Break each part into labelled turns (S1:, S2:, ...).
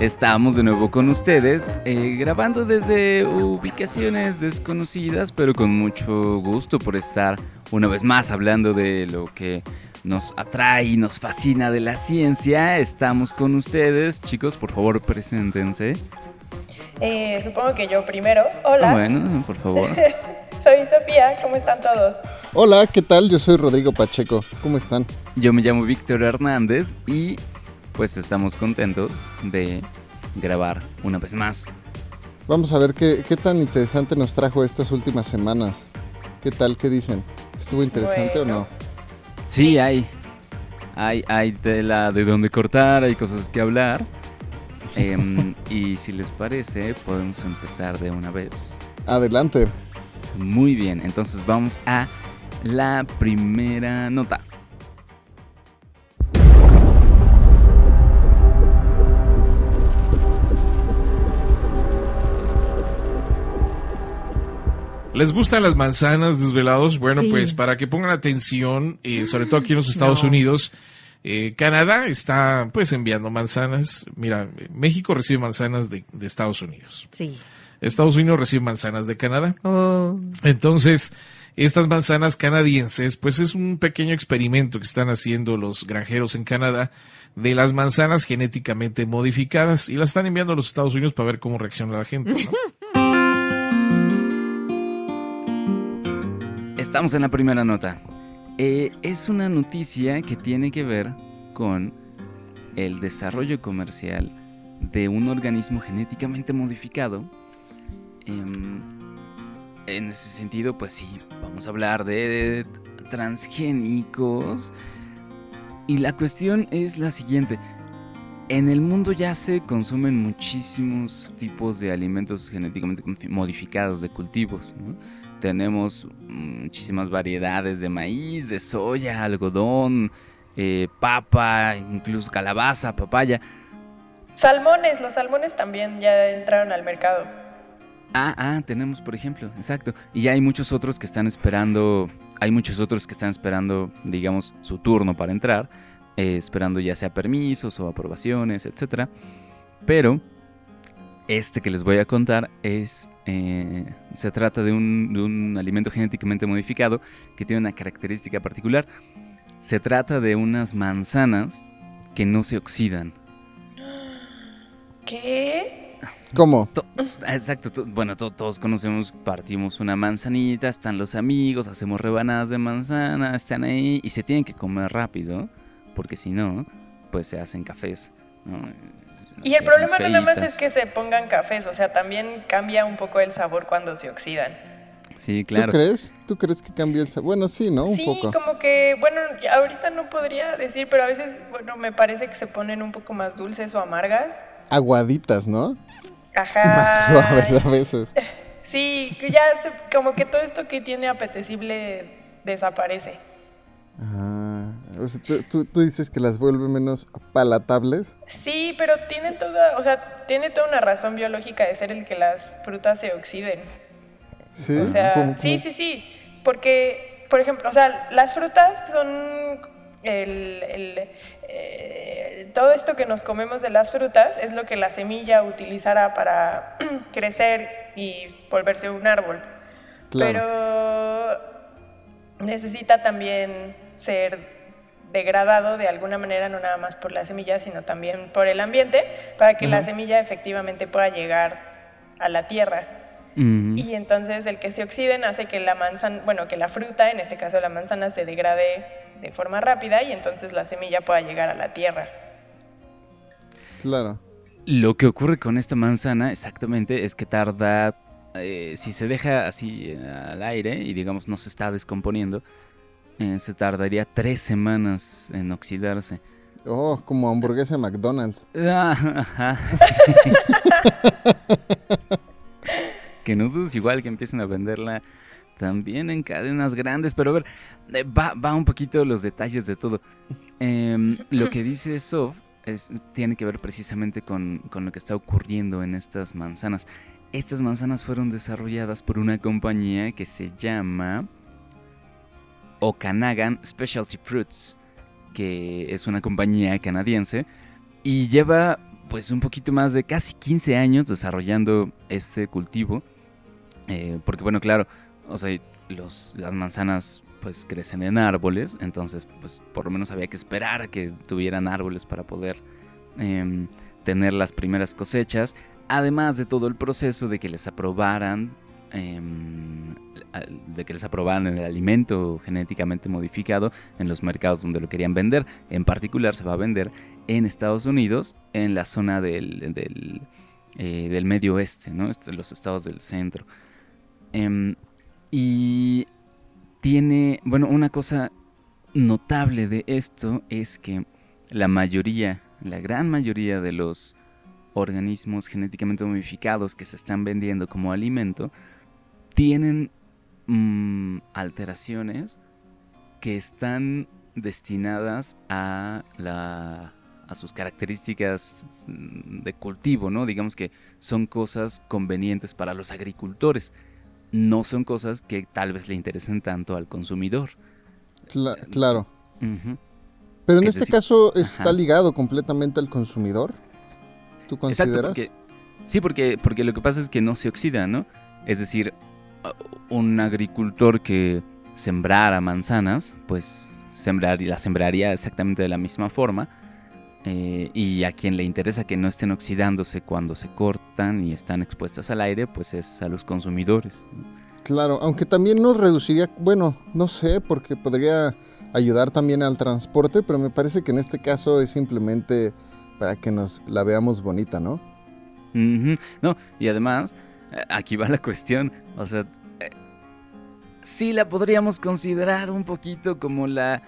S1: Estamos de nuevo con ustedes, eh, grabando desde ubicaciones desconocidas, pero con mucho gusto por estar una vez más hablando de lo que nos atrae y nos fascina de la ciencia. Estamos con ustedes, chicos, por favor, preséntense.
S2: Eh, supongo que yo primero. Hola.
S1: Bueno, por favor.
S2: Soy Sofía, ¿cómo están todos?
S3: Hola, ¿qué tal? Yo soy Rodrigo Pacheco. ¿Cómo están?
S1: Yo me llamo Víctor Hernández y pues estamos contentos de grabar una vez más.
S3: Vamos a ver qué, qué tan interesante nos trajo estas últimas semanas. ¿Qué tal? ¿Qué dicen? ¿Estuvo interesante o no?
S1: Sí, hay. Hay, hay tela de dónde cortar, hay cosas que hablar. Em, y si les parece, podemos empezar de una vez.
S3: Adelante.
S1: Muy bien, entonces vamos a la primera nota.
S4: ¿Les gustan las manzanas desvelados? Bueno,
S5: Sí.
S4: pues para que pongan atención, eh, sobre todo aquí en los Estados
S5: No.
S4: Unidos, eh, Canadá está pues enviando manzanas. Mira, México recibe manzanas de, de Estados Unidos.
S5: Sí.
S4: Estados Unidos recibe manzanas de Canadá.
S5: Oh.
S4: Entonces, estas manzanas canadienses, pues es un pequeño experimento que están haciendo los granjeros en Canadá de las manzanas genéticamente modificadas y las están enviando a los Estados Unidos para ver cómo reacciona la gente. ¿no?
S1: Estamos en la primera nota. Eh, es una noticia que tiene que ver con el desarrollo comercial de un organismo genéticamente modificado. Em, en ese sentido, pues sí, vamos a hablar de transgénicos. Y la cuestión es la siguiente. En el mundo ya se consumen muchísimos tipos de alimentos genéticamente modificados, de cultivos. ¿no? Tenemos muchísimas variedades de maíz, de soya, algodón, eh, papa, incluso calabaza, papaya.
S2: Salmones, los salmones también ya entraron al mercado.
S1: Ah, ah, tenemos, por ejemplo, exacto. Y hay muchos otros que están esperando, hay muchos otros que están esperando, digamos, su turno para entrar, eh, esperando ya sea permisos o aprobaciones, etcétera. Pero este que les voy a contar es, eh, se trata de un, de un alimento genéticamente modificado que tiene una característica particular. Se trata de unas manzanas que no se oxidan.
S2: ¿Qué?
S3: ¿Cómo?
S1: To- Exacto, to- bueno, to- todos conocemos, partimos una manzanita, están los amigos, hacemos rebanadas de manzana, están ahí y se tienen que comer rápido, porque si no, pues se hacen cafés. ¿no?
S2: Y el problema no nada más es que se pongan cafés, o sea, también cambia un poco el sabor cuando se oxidan.
S1: Sí,
S3: ¿Tú
S1: claro.
S3: crees? ¿Tú crees que cambia el sabor? Bueno, sí, ¿no? Un
S2: sí,
S3: poco.
S2: como que, bueno, ahorita no podría decir, pero a veces, bueno, me parece que se ponen un poco más dulces o amargas.
S3: Aguaditas, ¿no?
S2: Ajá.
S3: Más suaves a veces.
S2: Sí, que ya se- como que todo esto que tiene apetecible desaparece.
S3: Ah, o sea, tú, tú- tú dices que las vuelve menos palatables.
S2: Sí, pero tiene toda, o sea, tiene toda una razón biológica de ser el que las frutas se oxiden.
S3: Sí.
S2: O sea,
S3: ¿Cómo-
S2: sí, sí, sí, porque, por ejemplo, o sea, las frutas son el, el, eh, todo esto que nos comemos de las frutas es lo que la semilla utilizará para crecer y volverse un árbol.
S3: Claro.
S2: Pero necesita también ser degradado de alguna manera, no nada más por la semilla, sino también por el ambiente, para que la semilla efectivamente pueda llegar a la tierra. Y entonces el que se oxiden hace que la manzana, bueno, que la fruta, en este caso la manzana, se degrade de forma rápida y entonces la semilla pueda llegar a la tierra.
S3: Claro.
S1: Lo que ocurre con esta manzana exactamente es que tarda, eh, si se deja así eh, al aire y digamos no se está descomponiendo, eh, se tardaría tres semanas en oxidarse.
S3: Oh, como hamburguesa de McDonald's.
S1: Ah, que no dudes igual que empiecen a venderla también en cadenas grandes, pero a ver, eh, va, va un poquito los detalles de todo. Em, lo que dice Sof es, tiene que ver precisamente con, con lo que está ocurriendo en estas manzanas. Estas manzanas fueron desarrolladas por una compañía que se llama Okanagan Specialty Fruits, que es una compañía canadiense y lleva pues un poquito más de casi 15 años desarrollando este cultivo. Eh, porque bueno, claro, o sea, los, las manzanas pues crecen en árboles, entonces pues por lo menos había que esperar que tuvieran árboles para poder em, tener las primeras cosechas, además de todo el proceso de que les aprobaran em, de que les aprobaran el alimento genéticamente modificado en los mercados donde lo querían vender. En particular se va a vender en Estados Unidos, en la zona del, del, eh, medio oeste, ¿no? los estados del centro. Em, y tiene, bueno, una cosa notable de esto es que la mayoría, la gran mayoría de los organismos genéticamente modificados que se están vendiendo como alimento tienen mm, alteraciones que están destinadas a la a sus características de cultivo, ¿no? Digamos que son cosas convenientes para los agricultores no son cosas que tal vez le interesen tanto al consumidor.
S3: claro. Pero en este caso está ligado completamente al consumidor. ¿Tú consideras?
S1: sí, porque, porque lo que pasa es que no se oxida, ¿no? Es decir, un agricultor que sembrara manzanas, pues sembrar, la sembraría exactamente de la misma forma eh, y a quien le interesa que no estén oxidándose cuando se cortan y están expuestas al aire, pues es a los consumidores.
S3: Claro, aunque también nos reduciría, bueno, no sé, porque podría ayudar también al transporte, pero me parece que en este caso es simplemente para que nos la veamos bonita, ¿no?
S1: No, y además, eh, aquí va la cuestión, o sea, eh, sí la podríamos considerar un poquito como la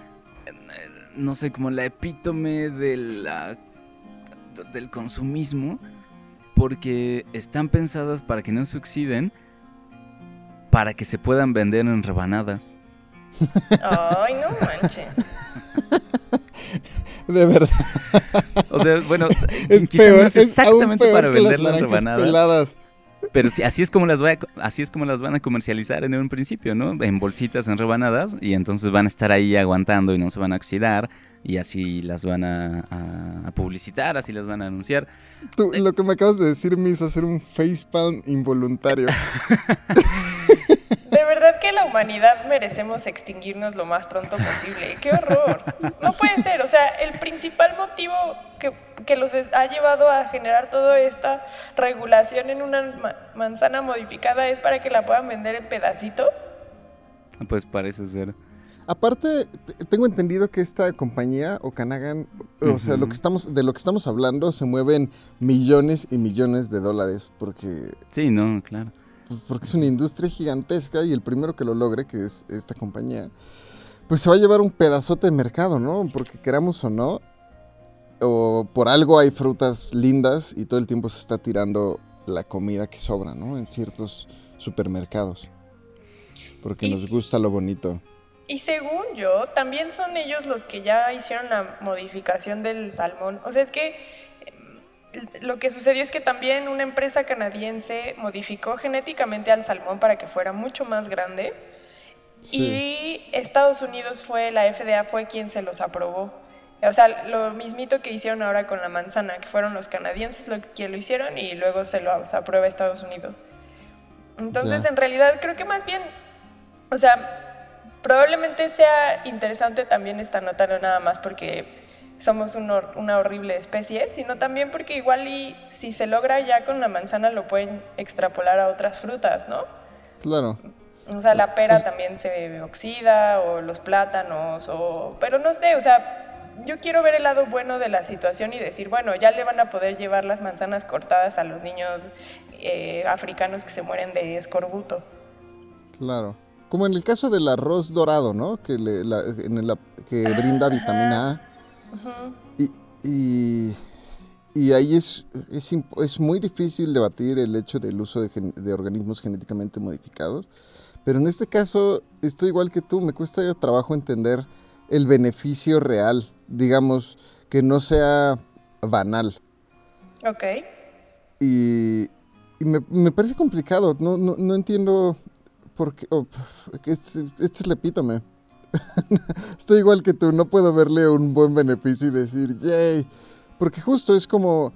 S1: no sé, como la epítome de la, del consumismo, porque están pensadas para que no se oxiden, para que se puedan vender en rebanadas.
S2: Ay, no manches.
S3: De verdad.
S1: O sea, bueno, quizás no es exactamente para venderlas en rebanadas. Pero sí, así es como las voy así es como las van a comercializar en un principio, ¿no? En bolsitas, en rebanadas, y entonces van a estar ahí aguantando y no se van a oxidar, y así las van a, a publicitar, así las van a anunciar.
S3: Tú, lo que me acabas de decir me hizo hacer un facepalm involuntario.
S2: Que la humanidad merecemos extinguirnos lo más pronto posible. ¡Qué horror! No puede ser. O sea, el principal motivo que, que los ha llevado a generar toda esta regulación en una manzana modificada es para que la puedan vender en pedacitos.
S1: Pues parece ser.
S3: Aparte, tengo entendido que esta compañía, Okanagan, o sea, lo que estamos, de lo que estamos hablando, se mueven millones y millones de dólares, porque...
S1: Sí, no, claro.
S3: Pues, porque es una industria gigantesca y el primero que lo logre, que es esta compañía, pues se va a llevar un pedazote de mercado, ¿no? Porque queramos o no, o por algo hay frutas lindas y todo el tiempo se está tirando la comida que sobra, ¿no? En ciertos supermercados. Porque nos gusta lo bonito.
S2: Y según yo, también son ellos los que ya hicieron la modificación del salmón. O sea, es que lo que sucedió es que también una empresa canadiense modificó genéticamente al salmón para que fuera mucho más grande. Y Estados Unidos fue, la FDA fue quien se los aprobó. O sea, lo mismito que hicieron ahora con la manzana, que fueron los canadienses los que lo hicieron y luego se lo aprueba Estados Unidos. Entonces, en realidad, creo que más bien, o sea, Probablemente sea interesante también esta nota, no nada más porque somos una horrible especie, sino también porque igual y si se logra ya con la manzana lo pueden extrapolar a otras frutas, ¿no?
S3: Claro.
S2: O sea, la pera pues también se oxida, o los plátanos, o... Pero no sé, o sea, yo quiero ver el lado bueno de la situación y decir, bueno, ya le van a poder llevar las manzanas cortadas a los niños eh, africanos que se mueren de escorbuto.
S3: Claro. Como en el caso del arroz dorado, ¿no? Que, le, que brinda vitamina A. Y, y ahí es, es, es, muy difícil debatir el hecho del uso de, de, organismos genéticamente modificados. Pero en este caso, estoy igual que tú, me cuesta trabajo entender el beneficio real, digamos, que no sea banal.
S2: Ok.
S3: Y, y me, me, parece complicado, no, no, no entiendo por qué... Oh, este, este es el epítome. Estoy igual que tú, no puedo verle un buen beneficio y decir, yay porque justo es como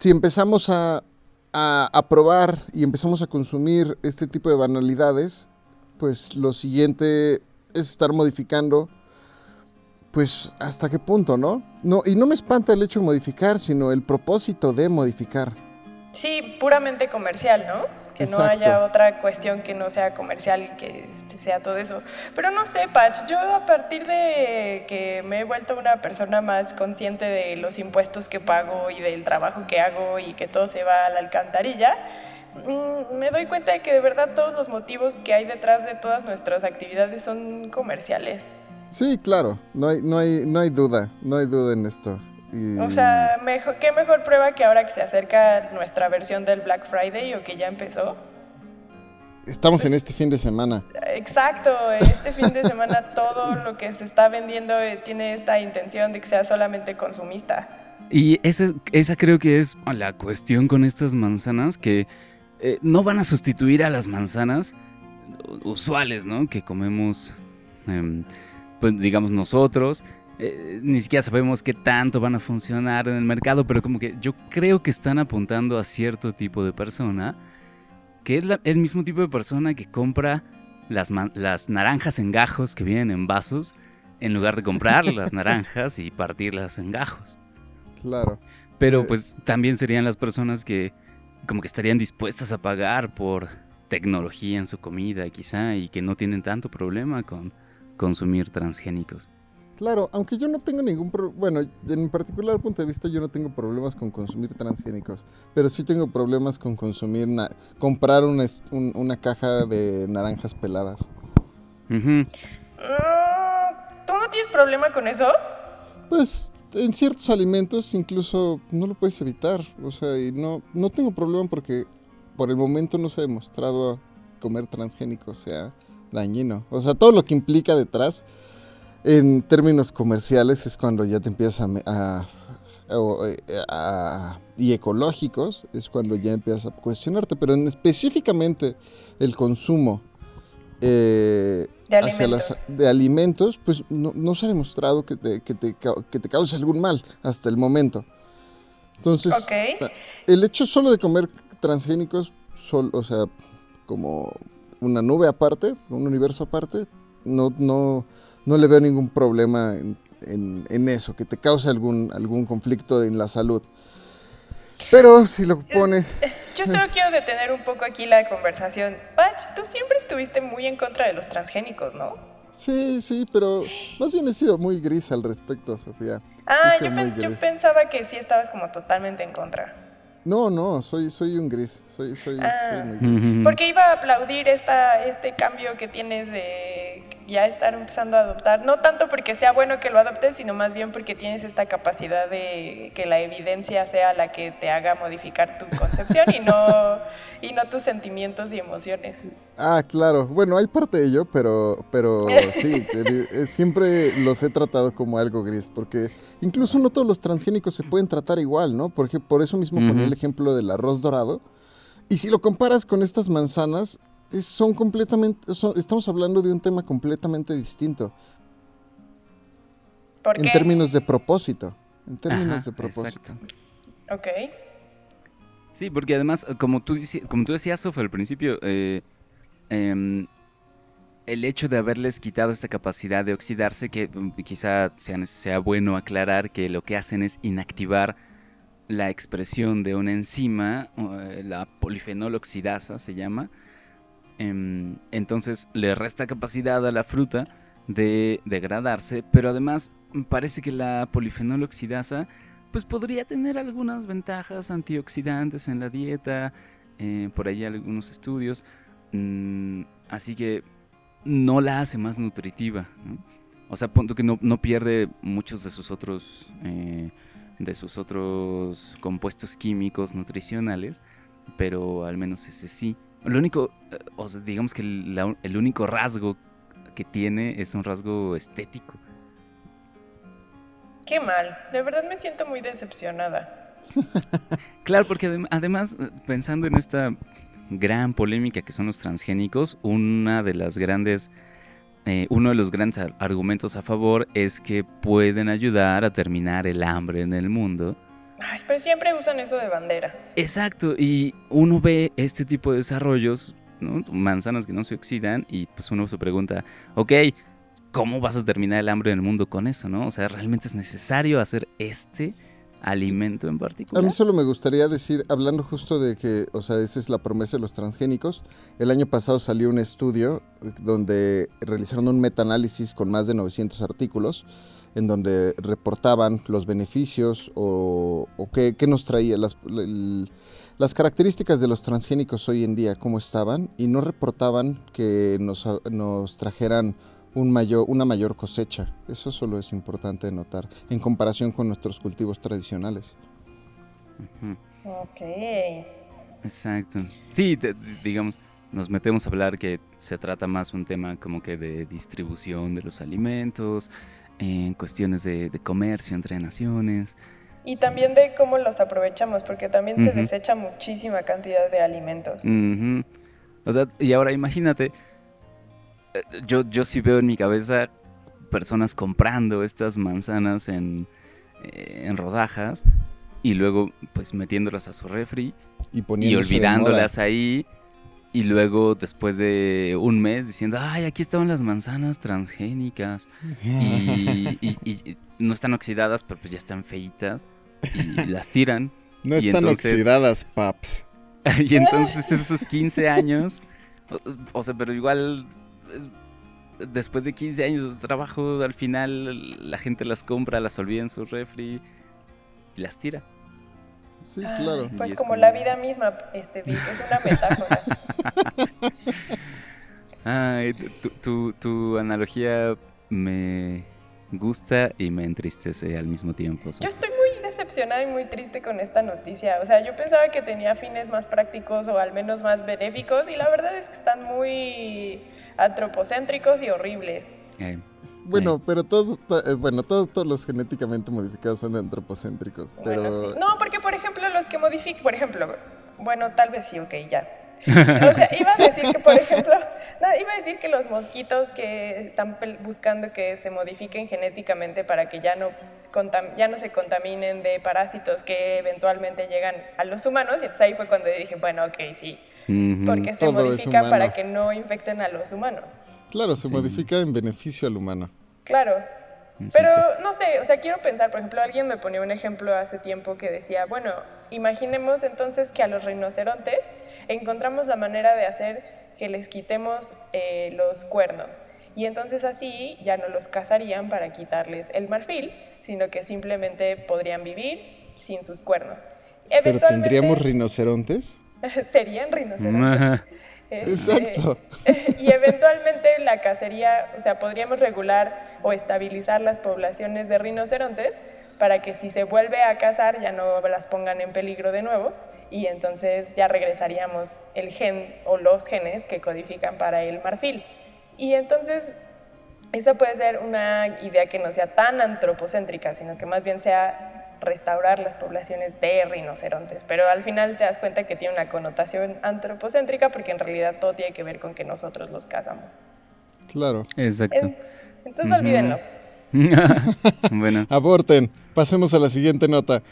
S3: si empezamos a, a, probar y empezamos a consumir este tipo de banalidades, pues lo siguiente es estar modificando, pues hasta qué punto, ¿no? no y no me espanta el hecho de modificar, sino el propósito de modificar.
S2: Sí, puramente comercial, ¿no? Que no haya otra cuestión que no sea comercial y que este, sea todo eso. Pero no sé, Patch, yo a partir de que me he vuelto una persona más consciente de los impuestos que pago y del trabajo que hago y que todo se va a la alcantarilla, mm, me doy cuenta de que de verdad todos los motivos que hay detrás de todas nuestras actividades son comerciales.
S3: Sí, claro, no hay, no hay, no hay duda, no hay duda en esto.
S2: O sea, mejor, ¿qué mejor prueba que ahora que se acerca nuestra versión del Black Friday o que ya empezó?
S3: Estamos en pues, este fin de semana.
S2: Exacto, este fin de semana todo lo que se está vendiendo eh, tiene esta intención de que sea solamente consumista.
S1: Y esa, esa creo que es la cuestión con estas manzanas, que eh, no van a sustituir a las manzanas usuales, ¿no? Que comemos, em, pues digamos nosotros, eh, ni siquiera sabemos qué tanto van a funcionar en el mercado, pero como que yo creo que están apuntando a cierto tipo de persona, que es el mismo tipo de persona que compra las, las naranjas en gajos que vienen en vasos, en lugar de comprar las naranjas y partirlas en gajos.
S3: Claro.
S1: Pero eh, pues también serían las personas que como que estarían dispuestas a pagar por tecnología en su comida quizá y que no tienen tanto problema con consumir transgénicos.
S3: Claro, aunque yo no tengo ningún problema, bueno, en particular punto de vista yo no tengo problemas con consumir transgénicos, pero sí tengo problemas con consumir, comprar una, una caja de naranjas peladas.
S2: Mm, ¿Tú no tienes problema con eso?
S3: Pues en ciertos alimentos incluso no lo puedes evitar, o sea, y no, no tengo problema porque por el momento no se ha demostrado comer transgénicos sea dañino, o sea, todo lo que implica detrás en términos comerciales es cuando ya te empiezas a, y ecológicos es cuando ya empiezas a cuestionarte, pero en específicamente el consumo
S2: eh, de, alimentos.
S3: de, alimentos. pues no, se ha demostrado que te, que, te, que te cause algún mal hasta el momento. Entonces, el hecho solo de comer transgénicos, o sea, como una nube aparte, un universo aparte, no, no, no le veo ningún problema en, eso, que te cause algún, algún conflicto en la salud. Pero si lo pones...
S2: Yo solo quiero detener un poco aquí la conversación. Patch, tú siempre estuviste muy en contra de los transgénicos, ¿no?
S3: Sí, sí, pero más bien he sido muy gris al respecto, Sofía.
S2: Ah, yo, yo, pensaba que sí estabas como totalmente en contra.
S3: No, no, soy, soy un gris, soy, soy,
S2: ah. muy gris. Porque iba a aplaudir esta, este cambio que tienes de ya estar empezando a adoptar, no tanto porque sea bueno que lo adoptes, sino más bien porque tienes esta capacidad de que la evidencia sea la que te haga modificar tu concepción y no y no tus sentimientos y emociones.
S3: Ah, claro. Bueno, hay parte de ello, pero, pero sí, eh, siempre los he tratado como algo gris, porque incluso no todos los transgénicos se pueden tratar igual, ¿no? Porque por eso mismo ponía el ejemplo del arroz dorado. Y si lo comparas con estas manzanas, son completamente, estamos hablando de un tema completamente distinto.
S2: ¿Por qué?
S3: En términos de propósito. En términos de propósito. Exacto.
S2: Ok.
S1: Sí, porque además, como tú, como tú decías, Sofía, al principio, eh, em, el hecho de haberles quitado esta capacidad de oxidarse, que mm, quizá sea, sea, bueno aclarar que lo que hacen es inactivar la expresión de una enzima, eh, la polifenol oxidasa se llama, em, entonces le resta capacidad a la fruta de degradarse, pero además parece que la polifenol oxidasa pues podría tener algunas ventajas antioxidantes en la dieta, eh, por ahí algunos estudios, mm, así que no la hace más nutritiva. O sea, punto que no, pierde muchos de sus otros eh, de sus otros compuestos químicos nutricionales, pero al menos ese sí. Lo único, eh, o sea, digamos que el, la- el único rasgo que tiene es un rasgo estético.
S2: Qué mal. De verdad me siento muy decepcionada.
S1: Claro, porque adem- además, eh, pensando en esta gran polémica que son los transgénicos, una de las grandes, eh, uno de los grandes ar- argumentos a favor es que pueden ayudar a terminar el hambre en el mundo.
S2: Ay, pero siempre usan eso de bandera.
S1: Exacto, y uno ve este tipo de desarrollos, ¿no? manzanas que no se oxidan, y pues uno se pregunta, ok, ¿cómo vas a terminar el hambre en el mundo con eso, no? O sea, ¿realmente es necesario hacer este alimento en
S3: A
S1: particular?
S3: mí solo me gustaría decir, hablando justo de que, o sea, esa es la promesa de los transgénicos. El año pasado salió un estudio donde realizaron un metaanálisis con más de 900 artículos, en donde reportaban los beneficios o, qué, nos traía, las, las características de los transgénicos hoy en día, cómo estaban, y no reportaban que nos, nos trajeran un mayor, una mayor cosecha. Eso solo es importante notar en comparación con nuestros cultivos tradicionales.
S2: Ok.
S1: Exacto. Sí, te- digamos, nos metemos a hablar que se trata más un tema como que de distribución de los alimentos, en cuestiones de, de comercio entre naciones.
S2: Y también de cómo los aprovechamos, porque también se desecha muchísima cantidad de alimentos.
S1: O sea, y ahora imagínate, eh, yo, yo sí veo en mi cabeza personas comprando estas manzanas en, eh, en rodajas y luego pues metiéndolas a su refri
S3: y,
S1: olvidándolas ahí. Y luego, después de un mes, diciendo, ay, aquí estaban las manzanas transgénicas. Y, y- y- y no están oxidadas, pero pues ya están feitas. Y las tiran.
S3: No están
S1: entonces-
S3: oxidadas, paps.
S1: y entonces esos 15 años, o, o sea, pero igual, después de 15 años de trabajo, al final la gente las compra, las olvida en su refri y las tira.
S3: Sí,
S2: Ah,
S3: claro.
S2: Pues como
S1: como-
S2: la vida misma, este, es una metáfora.
S1: Ay, tu, tu- analogía me gusta y me entristece al mismo tiempo.
S2: Yo estoy muy decepcionada y muy triste con esta noticia. O sea, yo pensaba que tenía fines más prácticos o al menos más benéficos y la verdad es que están muy antropocéntricos y horribles.
S1: Eh,
S3: Bueno, pero todos, to- eh, bueno, todos, todos los genéticamente modificados son antropocéntricos, pero
S2: Bueno, sí. No, porque por ejemplo los que modifican, por ejemplo, bueno, tal vez sí, ok, ya. O sea, iba a decir que, por ejemplo, no, iba a decir que los mosquitos que están buscando que se modifiquen genéticamente para que ya no, contam- ya no se contaminen de parásitos que eventualmente llegan a los humanos, y entonces ahí fue cuando dije, bueno, ok, sí, porque se
S3: Todo humano.
S2: para que no infecten a los humanos.
S3: claro, se
S1: Sí.
S3: modifica en beneficio al humano.
S2: Claro. Pero no sé, o sea, quiero pensar, por ejemplo, alguien me ponía un ejemplo hace tiempo que decía, bueno, imaginemos entonces que a los rinocerontes encontramos la manera de hacer que les quitemos eh, los cuernos. Y entonces así ya no los cazarían para quitarles el marfil, sino que simplemente podrían vivir sin sus cuernos.
S3: Pero tendríamos rinocerontes.
S2: serían rinocerontes. Este,
S3: Exacto.
S2: y eventualmente la cacería, o sea, podríamos regular o estabilizar las poblaciones de rinocerontes para que si se vuelve a cazar ya no las pongan en peligro de nuevo y entonces ya regresaríamos el gen o los genes que codifican para el marfil. Y entonces esa puede ser una idea que no sea tan antropocéntrica, sino que más bien sea restaurar las poblaciones de rinocerontes. Pero al final te das cuenta que tiene una connotación antropocéntrica porque en realidad todo tiene que ver con que nosotros los cazamos.
S3: Claro.
S1: Exacto.
S2: En- entonces olvídenlo.
S1: bueno,
S3: Aborten. Pasemos a la siguiente nota.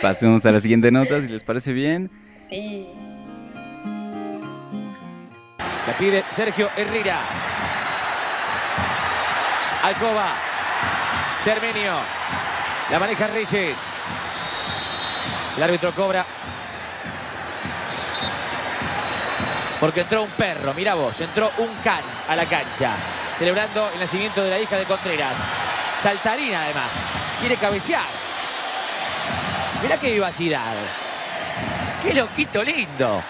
S1: pasemos a la siguiente nota, si les parece bien.
S2: Sí.
S6: La pide Sergio Herrera. Alcoba. Cermenio. La maneja Reyes. El árbitro cobra. Porque entró un perro, mira vos, entró un can a la cancha. Celebrando el nacimiento de la hija de Contreras. Saltarina además. Quiere cabecear. Mirá qué vivacidad. Qué loquito lindo.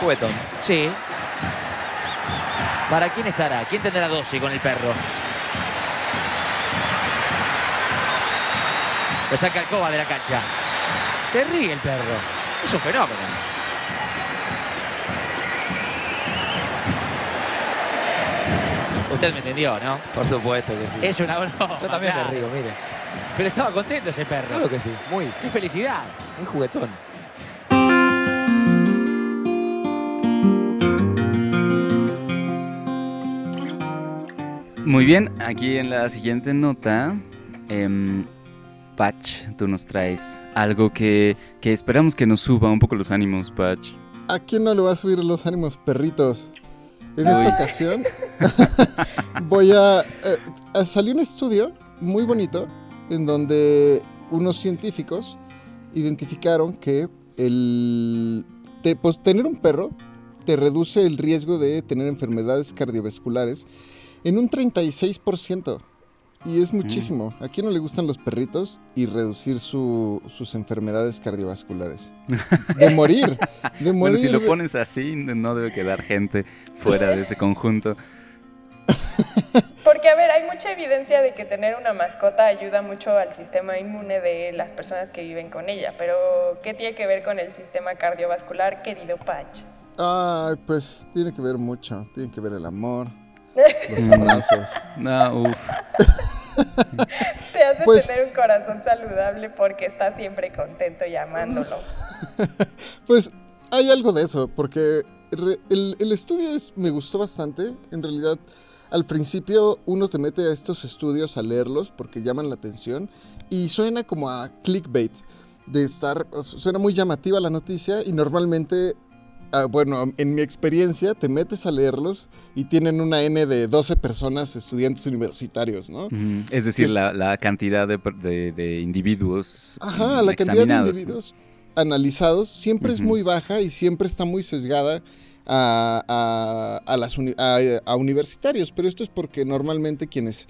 S7: Cueton.
S6: Sí. ¿Para quién estará? ¿Quién tendrá 12 con el perro? Lo saca el coba de la cancha. Se ríe el perro. Es un fenómeno. Usted me entendió, ¿no?
S7: Por supuesto que sí.
S6: Es una broma.
S7: Yo también me río, mire.
S6: Pero estaba contento ese perro.
S7: Claro que sí. Muy,
S6: ¡Qué felicidad!
S7: muy juguetón.
S1: Muy bien, aquí en la siguiente nota, em, Patch, tú nos traes algo que, que esperamos que nos suba un poco los ánimos, Patch.
S3: ¿A quién no le va a subir los ánimos, perritos? En esta
S1: Uy.
S3: ocasión voy a... eh, eh, salió un estudio muy bonito en donde unos científicos identificaron que el te- pues, tener un perro te reduce el riesgo de tener enfermedades cardiovasculares en un 36%. Y es muchísimo. ¿A quién no le gustan los perritos y reducir su- sus enfermedades cardiovasculares? De morir. De morir.
S1: Bueno, si lo pones así, no debe quedar gente fuera de ese conjunto.
S2: Porque, a ver, hay mucha evidencia de que tener una mascota ayuda mucho al sistema inmune de las personas que viven con ella. Pero, ¿qué tiene que ver con el sistema cardiovascular, querido Patch?
S3: Ay, pues tiene que ver mucho. Tiene que ver el amor, los abrazos.
S1: No, uf.
S2: Te hace
S3: Pues-
S2: tener un corazón saludable porque estás siempre contento llamándolo.
S3: Pues hay algo de eso, porque re- el, el estudio es, me gustó bastante. En realidad, al principio uno se mete a estos estudios a leerlos porque llaman la atención y suena como a clickbait. De estar, suena muy llamativa la noticia y normalmente, ah, bueno, en mi experiencia, te metes a leerlos y tienen una N de 12 personas, estudiantes universitarios, ¿no?
S1: Es decir,
S3: Es-
S1: la, la cantidad de, de- de individuos
S3: Ajá,
S1: mm,
S3: la cantidad de individuos analizados siempre es muy baja y siempre está muy sesgada a, a- a las uni- a- a universitarios, pero esto es porque normalmente quienes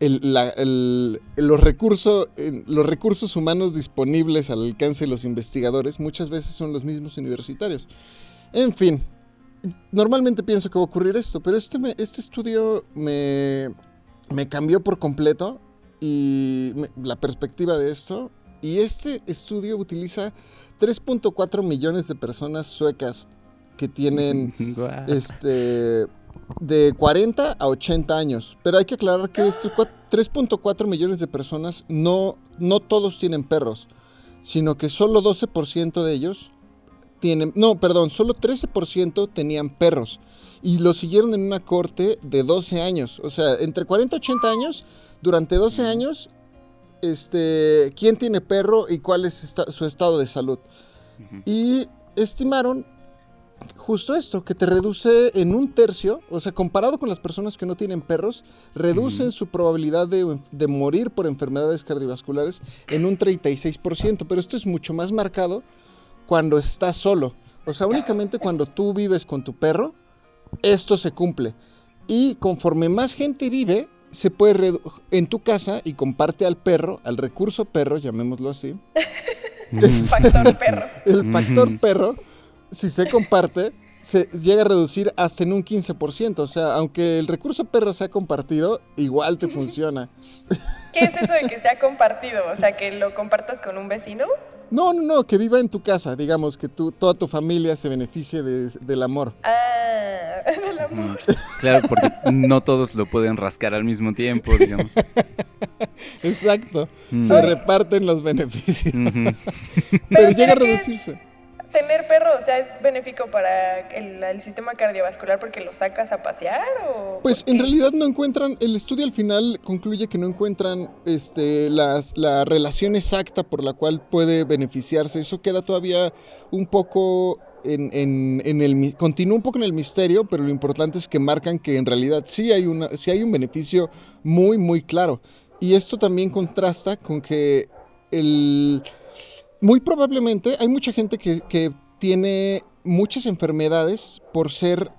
S3: el- la- el- los, recursos, los recursos humanos disponibles al alcance de los investigadores muchas veces son los mismos universitarios. En fin, normalmente pienso que va a ocurrir esto, pero este, me- este estudio me, me cambió por completo y me- la perspectiva de esto. Y este estudio utiliza 3.4 millones de personas suecas que tienen este de 40 a 80 años. Pero hay que aclarar que estos cua- 3.4 millones de personas no, no todos tienen perros, sino que solo 12% de ellos tienen, no, perdón, solo 13% tenían perros y lo siguieron en una corte de 12 años, o sea, entre 40 y 80 años, durante 12 años, este, quién tiene perro y cuál es esta- su estado de salud. Y estimaron justo esto, que te reduce en un tercio, o sea, comparado con las personas que no tienen perros, reducen su probabilidad de, de morir por enfermedades cardiovasculares en un 36%, pero esto es mucho más marcado cuando estás solo. O sea, únicamente cuando tú vives con tu perro, esto se cumple. Y conforme más gente vive, se puede redu- en tu casa y comparte al perro, al recurso perro, llamémoslo así,
S2: Factor perro.
S3: el factor perro, si se comparte, se llega a reducir hasta en un 15%. O sea, aunque el recurso perro sea compartido, igual te funciona.
S2: ¿Qué es eso de que sea compartido? O sea, que lo compartas con un vecino.
S3: No, no, no, que viva en tu casa, digamos, que tú, toda tu familia se beneficie de- del amor.
S2: Ah, del amor.
S1: Claro, porque no todos lo pueden rascar al mismo tiempo, digamos.
S3: Exacto,
S1: Mm.
S3: se reparten los beneficios. Pero
S2: ¿será
S3: llega a
S2: que
S3: reducirse.
S2: Tener perro, o sea, es benéfico para el, el sistema cardiovascular porque lo sacas a pasear o
S3: Pues en realidad no encuentran, el estudio al final concluye que no encuentran este, las, la relación exacta por la cual puede beneficiarse. Eso queda todavía un poco en, en- en el, continúa un poco en el misterio, pero lo importante es que marcan que en realidad sí hay, una, sí hay un beneficio muy, muy claro. Y esto también contrasta con que el, muy probablemente hay mucha gente que, tiene muchas enfermedades por ser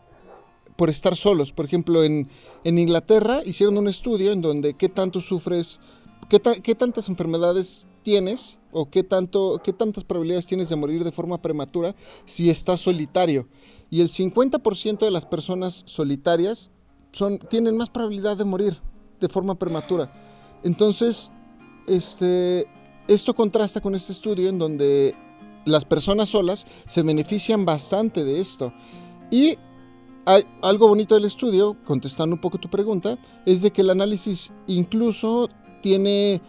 S3: por estar solos. Por ejemplo, en, en Inglaterra hicieron un estudio en donde qué tanto sufres, qué, qué tantas enfermedades tienes o qué, tanto, qué tantas probabilidades tienes de morir de forma prematura si estás solitario. Y el 50% de las personas solitarias son, tienen más probabilidad de morir de forma prematura. Entonces, este, esto contrasta con este estudio en donde las personas solas se benefician bastante de esto. Y algo bonito del estudio, contestando un poco tu pregunta, es de que el análisis incluso tiene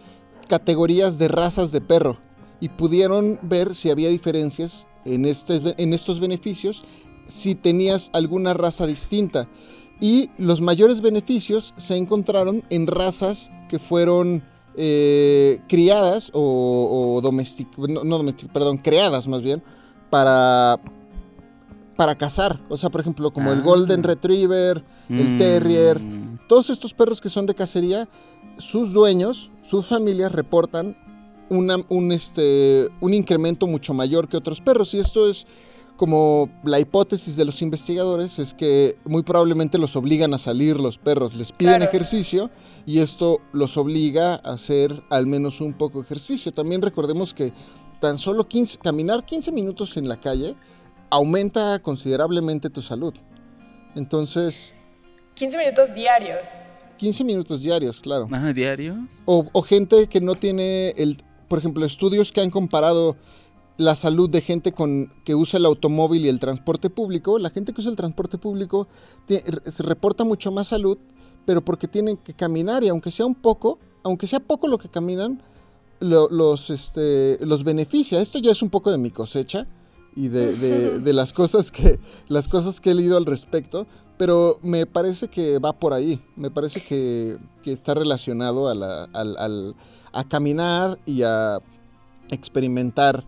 S3: categorías de razas de perro y pudieron ver si había diferencias en, este, en estos beneficios si tenías alguna raza distinta. Y los mayores beneficios se encontraron en razas que fueron eh, criadas o, domesticadas, no, perdón, creadas más bien, para, para cazar. O sea, por ejemplo, como el Golden ah. Retriever, el mm. Terrier, todos estos perros que son de cacería, sus dueños, sus familias reportan un, este, un incremento mucho mayor que otros perros. Y esto es como la hipótesis de los investigadores es que muy probablemente los obligan a salir los perros, les piden ejercicio y esto los obliga a hacer al menos un poco de ejercicio. También recordemos que tan solo 15, caminar 15 minutos en la calle aumenta considerablemente tu salud. Entonces...
S2: 15 minutos diarios.
S3: 15 minutos diarios, claro.
S1: Ajá, diarios.
S3: O, o gente que no tiene el... Por ejemplo, estudios que han comparado la salud de gente con, que usa el automóvil y el transporte público. La gente que usa el transporte público se reporta mucho más salud, pero porque tienen que caminar y aunque sea un poco, aunque sea poco lo que caminan, los, este, los beneficia. Esto ya es un poco de mi cosecha y de, de, las, cosas que, las cosas que he leído al respecto, pero me parece que va por ahí. Me parece que, que está relacionado a, la, al, a caminar y a experimentar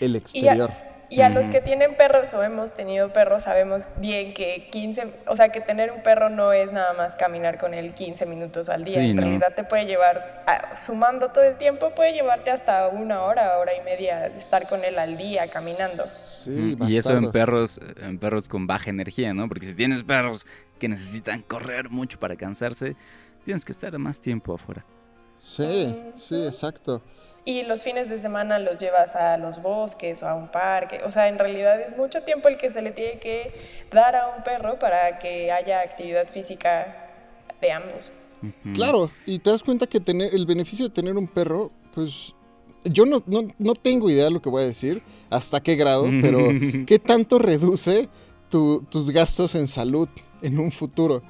S3: el exterior.
S2: Y a, los que tienen perros o hemos tenido perros sabemos bien que 15, o sea, que tener un perro no es nada más caminar con él 15 minutos al día. en realidad te puede llevar, sumando todo el tiempo, puede llevarte hasta una hora, hora y media estar con él al día caminando.
S1: Sí, y eso en perros, en perros con baja energía, ¿no? Porque si tienes perros que necesitan correr mucho para cansarse, tienes que estar más tiempo afuera.
S3: Sí, sí, exacto
S2: y los fines de semana los llevas a los bosques o a un parque. O sea, en realidad es mucho tiempo el que se le tiene que dar a un perro para que haya actividad física de ambos.
S3: Claro, y te das cuenta que tener el beneficio de tener un perro, pues yo no, no, tengo idea de lo que voy a decir, hasta qué grado, pero ¿qué tanto reduce tus gastos en salud en un futuro?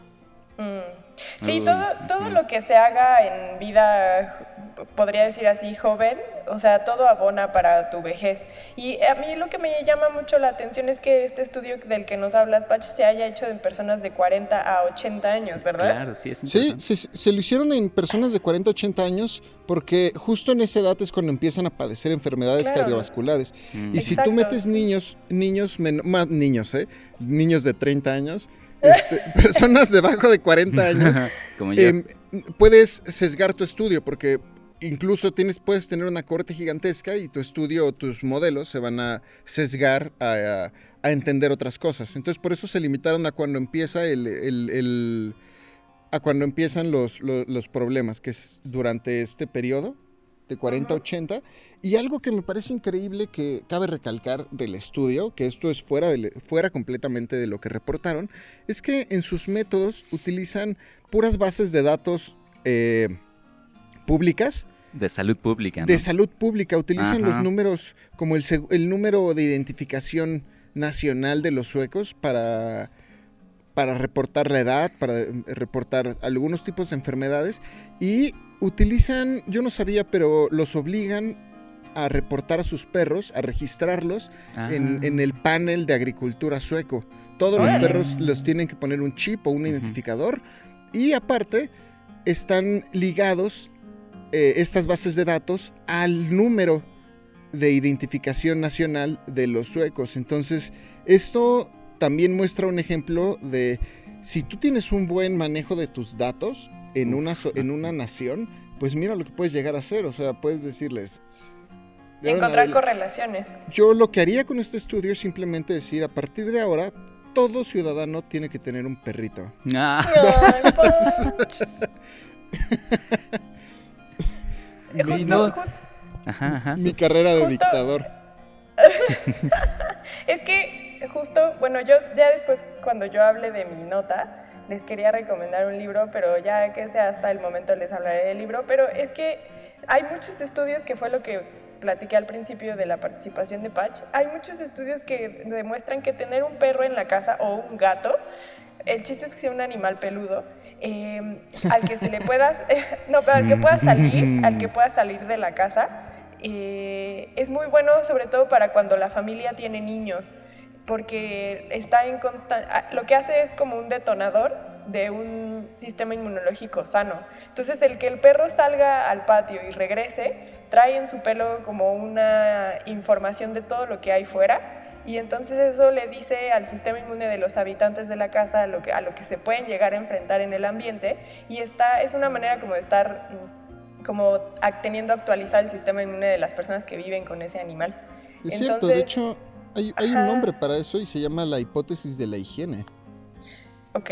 S2: Mm. Sí, todo, todo lo que se haga en vida, podría decir así, joven, o sea, todo abona para tu vejez. Y a mí lo que me llama mucho la atención es que este estudio del que nos hablas, Pach, se haya hecho en personas de 40 a 80 años, ¿verdad?
S1: Claro, sí, es
S3: Sí, se, se lo hicieron en personas de 40 a 80 años porque justo en esa edad es cuando empiezan a padecer enfermedades cardiovasculares. Mm. Y si tú metes niños, niños, más niños, ¿eh? Niños de 30 años este, personas debajo de 40 años, em, puedes sesgar tu estudio porque incluso tienes, puedes tener una corte gigantesca y tu estudio o tus modelos se van a sesgar a, entender otras cosas. Entonces por eso se limitaron a cuando empieza el, a cuando empiezan los, los, problemas, que es durante este periodo de 40 a 80. Y algo que me parece increíble que cabe recalcar del estudio, que esto es fuera, de, fuera completamente de lo que reportaron, es que en sus métodos utilizan puras bases de datos eh, públicas.
S1: De salud pública.
S3: De salud pública. Utilizan los números como el, el número de identificación nacional de los suecos para para reportar la edad, para eh, reportar algunos tipos de enfermedades y utilizan, yo no sabía, pero los obligan a reportar a sus perros, a registrarlos en, ah. el panel de agricultura sueco. Todos los perros los tienen que poner un chip o un identificador y aparte están ligados eh, estas bases de datos al número de identificación nacional de los suecos. Entonces, esto también muestra un ejemplo de si tú tienes un buen manejo de tus datos, en, una, en una nación, pues mira lo que puedes llegar a hacer. O sea, puedes decirles...
S2: Encontrar correlaciones.
S3: Yo lo que haría con este estudio es simplemente decir, a partir de ahora, todo ciudadano tiene que tener un perrito.
S1: Ah.
S3: Mi carrera de dictador.
S2: es que justo, bueno, yo ya después cuando yo hable de mi nota, les quería recomendar un libro, pero ya que sea hasta el momento les hablaré del libro, pero es que hay muchos estudios que fue lo que platiqué al principio de la participación de Patch. Hay muchos estudios que demuestran que tener un perro en la casa o un gato, el chiste es que sea un animal peludo, eh, al que se le pueda, no, pero al que pueda salir, al que pueda salir de la casa, eh, es muy bueno sobre todo para cuando la familia tiene niños, porque está en constante, lo que hace es como un detonador de un sistema inmunológico sano. Entonces el que el perro salga al patio y regrese, trae en su pelo como una información de todo lo que hay fuera y entonces eso le dice al sistema inmune de los habitantes de la casa a lo que, a lo que se pueden llegar a enfrentar en el ambiente y está, es una manera como de estar mm, como teniendo actualizado el sistema inmune de las personas que viven con ese animal.
S3: Es cierto, de hecho hay, hay un nombre para eso y se llama la hipótesis de la higiene.
S2: Ok,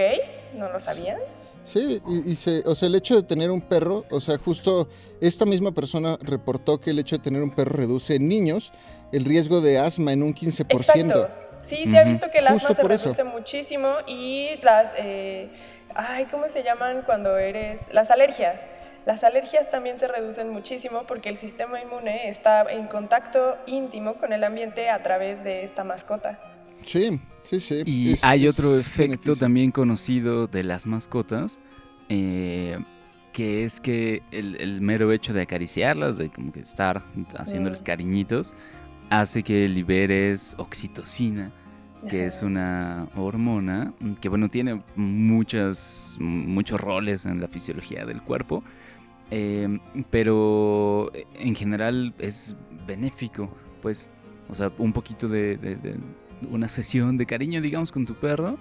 S2: no lo sabía.
S3: Sí, y, se, o sea, el hecho de tener un perro, o sea, justo esta misma persona reportó que el hecho de tener un perro reduce en niños el riesgo de asma en un 15%. Exacto.
S2: Sí, se ha visto que el asma se reduce muchísimo y las, eh, ay, ¿cómo se llaman cuando eres? Las alergias. Las alergias también se reducen muchísimo porque el sistema inmune está en contacto íntimo con el ambiente a través de esta mascota.
S3: Sí, sí, sí.
S1: Y hay otro efecto también conocido de las mascotas, eh, que es que el, mero hecho de acariciarlas, de como que estar haciéndoles mm. cariñitos, hace que liberes oxitocina, que es una hormona que, bueno, tiene muchas, muchos roles en la fisiología del cuerpo, eh, pero en general es benéfico, pues, o sea, un poquito de una sesión de cariño, digamos, con tu perro,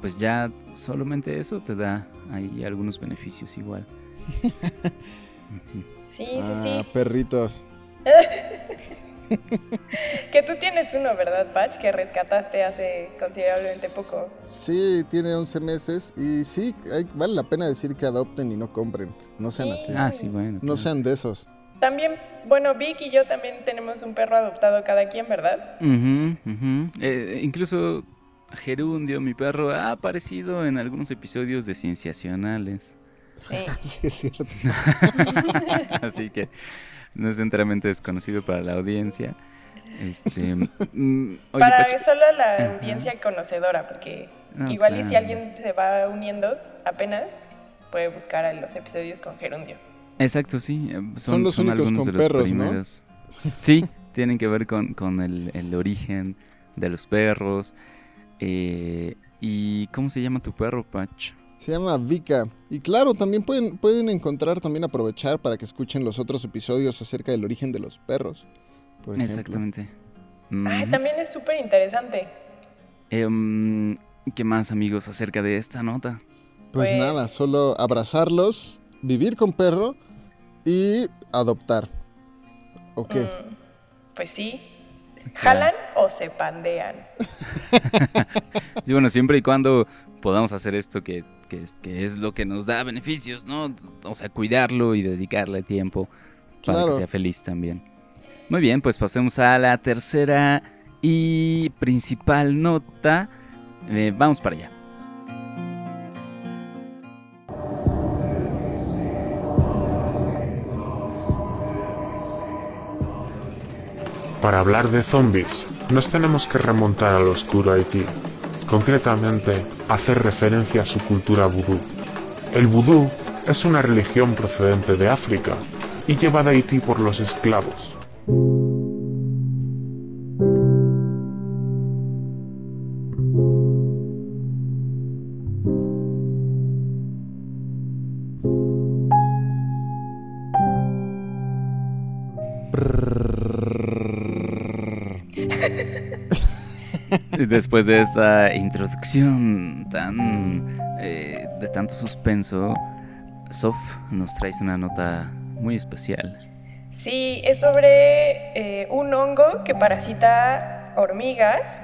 S1: pues ya solamente eso te da ahí algunos beneficios igual.
S2: sí, sí, sí.
S3: Ah, perritos.
S2: que tú tienes uno, ¿verdad, Patch? Que rescataste hace considerablemente poco.
S3: Sí, tiene 11 meses y sí, vale la pena decir que adopten y no compren. No sean así.
S1: Ah, sí, bueno.
S3: No sean de esos.
S2: También, bueno, Vic y yo también tenemos un perro adoptado cada quien, ¿verdad?
S1: Eh, incluso Gerundio, mi perro, ha aparecido en algunos episodios de Cienciacionales.
S2: Sí.
S3: sí, es cierto.
S1: Así que no es enteramente desconocido para la audiencia. Este, mm,
S2: para solo la audiencia conocedora, porque igual y si alguien se va uniendo apenas, puede buscar a los episodios con Gerundio.
S1: Exacto, sí.
S3: Eh, son, los únicos algunos con de los perros, primeros.
S1: Sí, tienen que ver con, con el, el, origen de los perros. Eh, ¿Y cómo se llama tu perro, Patch?
S3: Se llama Vika. Y claro, también pueden, pueden encontrar, también aprovechar para que escuchen los otros episodios acerca del origen de los perros. Por
S1: Exactamente.
S2: también es súper interesante.
S1: Em, ¿Qué más, amigos, acerca de esta nota?
S3: Pues, pues nada, solo abrazarlos, vivir con perro y adoptar. ¿O qué? Mm,
S2: pues sí. ¿Jalan o se pandean?
S1: sí, bueno, siempre y cuando podamos hacer esto que, es, que es lo que nos da beneficios, ¿no? O sea, cuidarlo y dedicarle tiempo para que sea feliz también. Muy bien, pues pasemos a la tercera y principal nota. Eh, vamos para allá.
S8: Para hablar de zombies, nos tenemos que remontar al oscuro Haití, concretamente hacer referencia a su cultura vudú. El vudú es una religión procedente de África y llevada a Haití por los esclavos.
S1: Después de esta introducción tan eh, de tanto suspenso, Sof nos traes una nota muy especial.
S2: Sí, es sobre eh, un hongo que parasita hormigas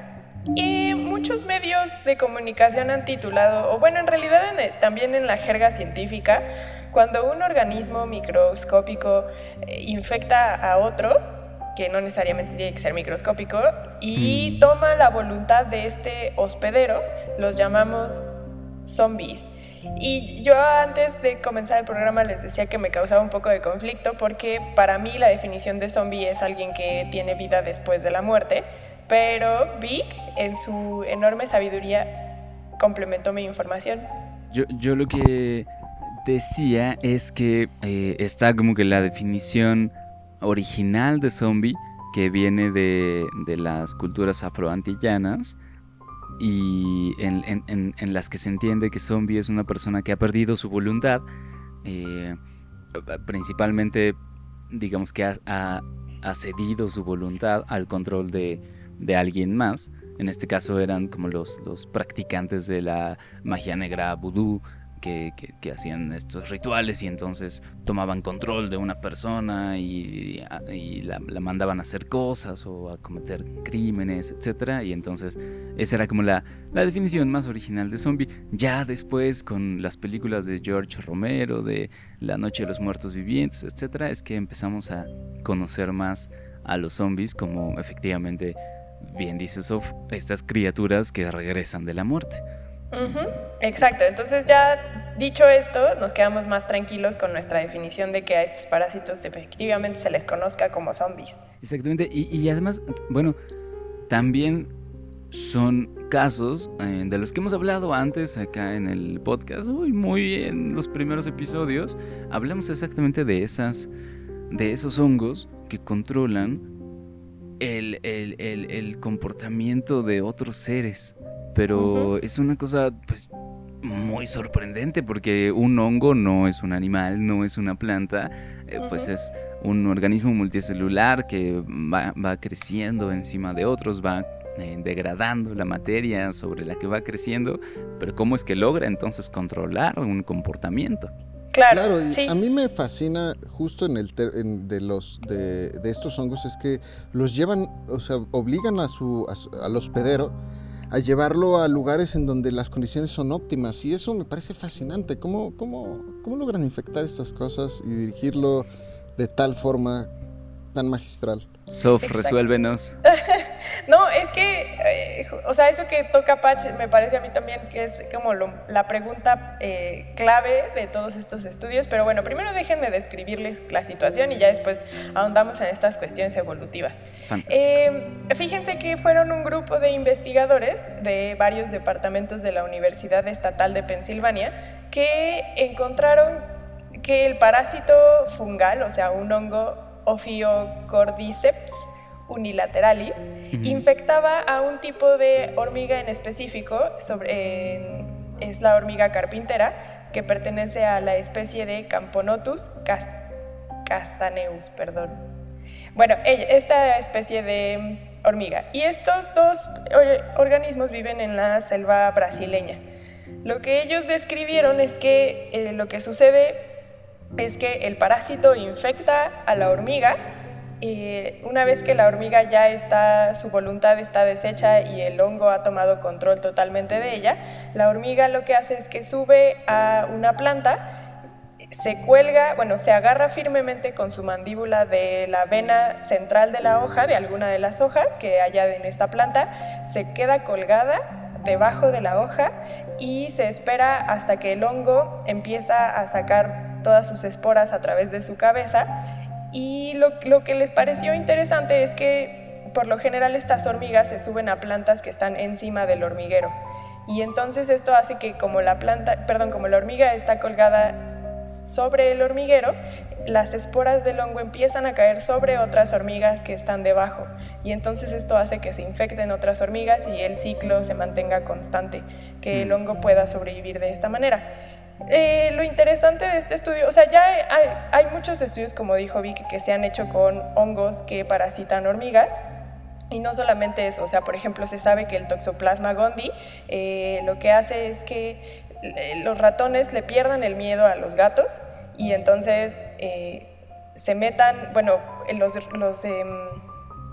S2: y muchos medios de comunicación han titulado, o bueno, en realidad también en la jerga científica, cuando un organismo microscópico eh, infecta a otro, que no necesariamente tiene que ser microscópico, y mm. toma la voluntad de este hospedero, los llamamos zombies. Y yo antes de comenzar el programa les decía que me causaba un poco de conflicto porque para mí la definición de zombie es alguien que tiene vida después de la muerte, pero Vic en su enorme sabiduría complementó mi información.
S1: Yo, yo lo que decía es que eh, está como que la definición original de zombie que viene de, de las culturas afroantillanas y en, las que se entiende que zombie es una persona que ha perdido su voluntad, eh, principalmente digamos que ha, cedido su voluntad al control de, de, alguien más. En este caso eran como los, los practicantes de la magia negra vudú que, hacían estos rituales y entonces tomaban control de una persona y, la, mandaban a hacer cosas o a cometer crímenes, etc. Y entonces esa era como la, definición más original de zombie. Ya después con las películas de George Romero, de La Noche de los Muertos Vivientes, etc., es que empezamos a conocer más a los zombies como efectivamente, bien dice Sof, estas criaturas que regresan de la muerte.
S2: Exacto, entonces ya dicho esto, nos quedamos más tranquilos con nuestra definición de que a estos parásitos efectivamente se les conozca como zombies.
S1: Exactamente, y, además, bueno, también son casos eh, de los que hemos hablado antes acá en el podcast, muy, muy en los primeros episodios, hablamos exactamente de esas, de esos hongos que controlan el, el comportamiento de otros seres. Pero es una cosa pues muy sorprendente porque un hongo no es un animal, no es una planta, eh, pues es un organismo multicelular que va, creciendo encima de otros, va eh, degradando la materia sobre la que va creciendo, pero ¿cómo es que logra entonces controlar un comportamiento?
S2: Claro,
S3: a mí me fascina justo en el de los de, estos hongos es que los llevan, o sea, obligan a su, a, al hospedero a llevarlo a lugares en donde las condiciones son óptimas. Y eso me parece fascinante. ¿Cómo, cómo, cómo logran infectar estas cosas y dirigirlo de tal forma tan magistral?
S1: Sof, resuélvenos.
S2: no, es que, eh, o sea, eso que toca Patch me parece a mí también que es como la pregunta eh, clave de todos estos estudios. Pero bueno, primero déjenme describirles la situación y ya después ahondamos en estas cuestiones evolutivas. Eh, fíjense que fueron un grupo de investigadores de varios departamentos de la Universidad Estatal de Pensilvania que encontraron que el parásito fungal, o sea, un hongo Ophiocordyceps unilateralis, infectaba a un tipo de hormiga en específico, sobre, es la hormiga carpintera, que pertenece a la especie de Camponotus castaneus, perdón. Bueno, esta especie de hormiga. Y estos dos organismos viven en la selva brasileña. Lo que ellos describieron es que eh, lo que sucede es que el parásito infecta a la hormiga y una vez que la hormiga ya está, su voluntad está deshecha y el hongo ha tomado control totalmente de ella, la hormiga lo que hace es que sube a una planta, se cuelga, bueno, se agarra firmemente con su mandíbula de la vena central de la hoja, de alguna de las hojas que haya en esta planta, se queda colgada debajo de la hoja y se espera hasta que el hongo empieza a sacar todas sus esporas a través de su cabeza. Y lo, lo que les pareció interesante es que por lo general estas hormigas se suben a plantas que están encima del hormiguero. Y entonces esto hace que como la planta, perdón, como la hormiga está colgada sobre el hormiguero, las esporas del hongo empiezan a caer sobre otras hormigas que están debajo. Y entonces esto hace que se infecten otras hormigas y el ciclo se mantenga constante, que el mm. hongo pueda sobrevivir de esta manera. Eh, lo interesante de este estudio, o sea, ya hay, muchos estudios, como dijo Vicky, que se han hecho con hongos que parasitan hormigas. Y no solamente eso, o sea, por ejemplo, se sabe que el Toxoplasma gondii eh, lo que hace es que eh, los ratones le pierdan el miedo a los gatos y entonces se metan, bueno, los, los em,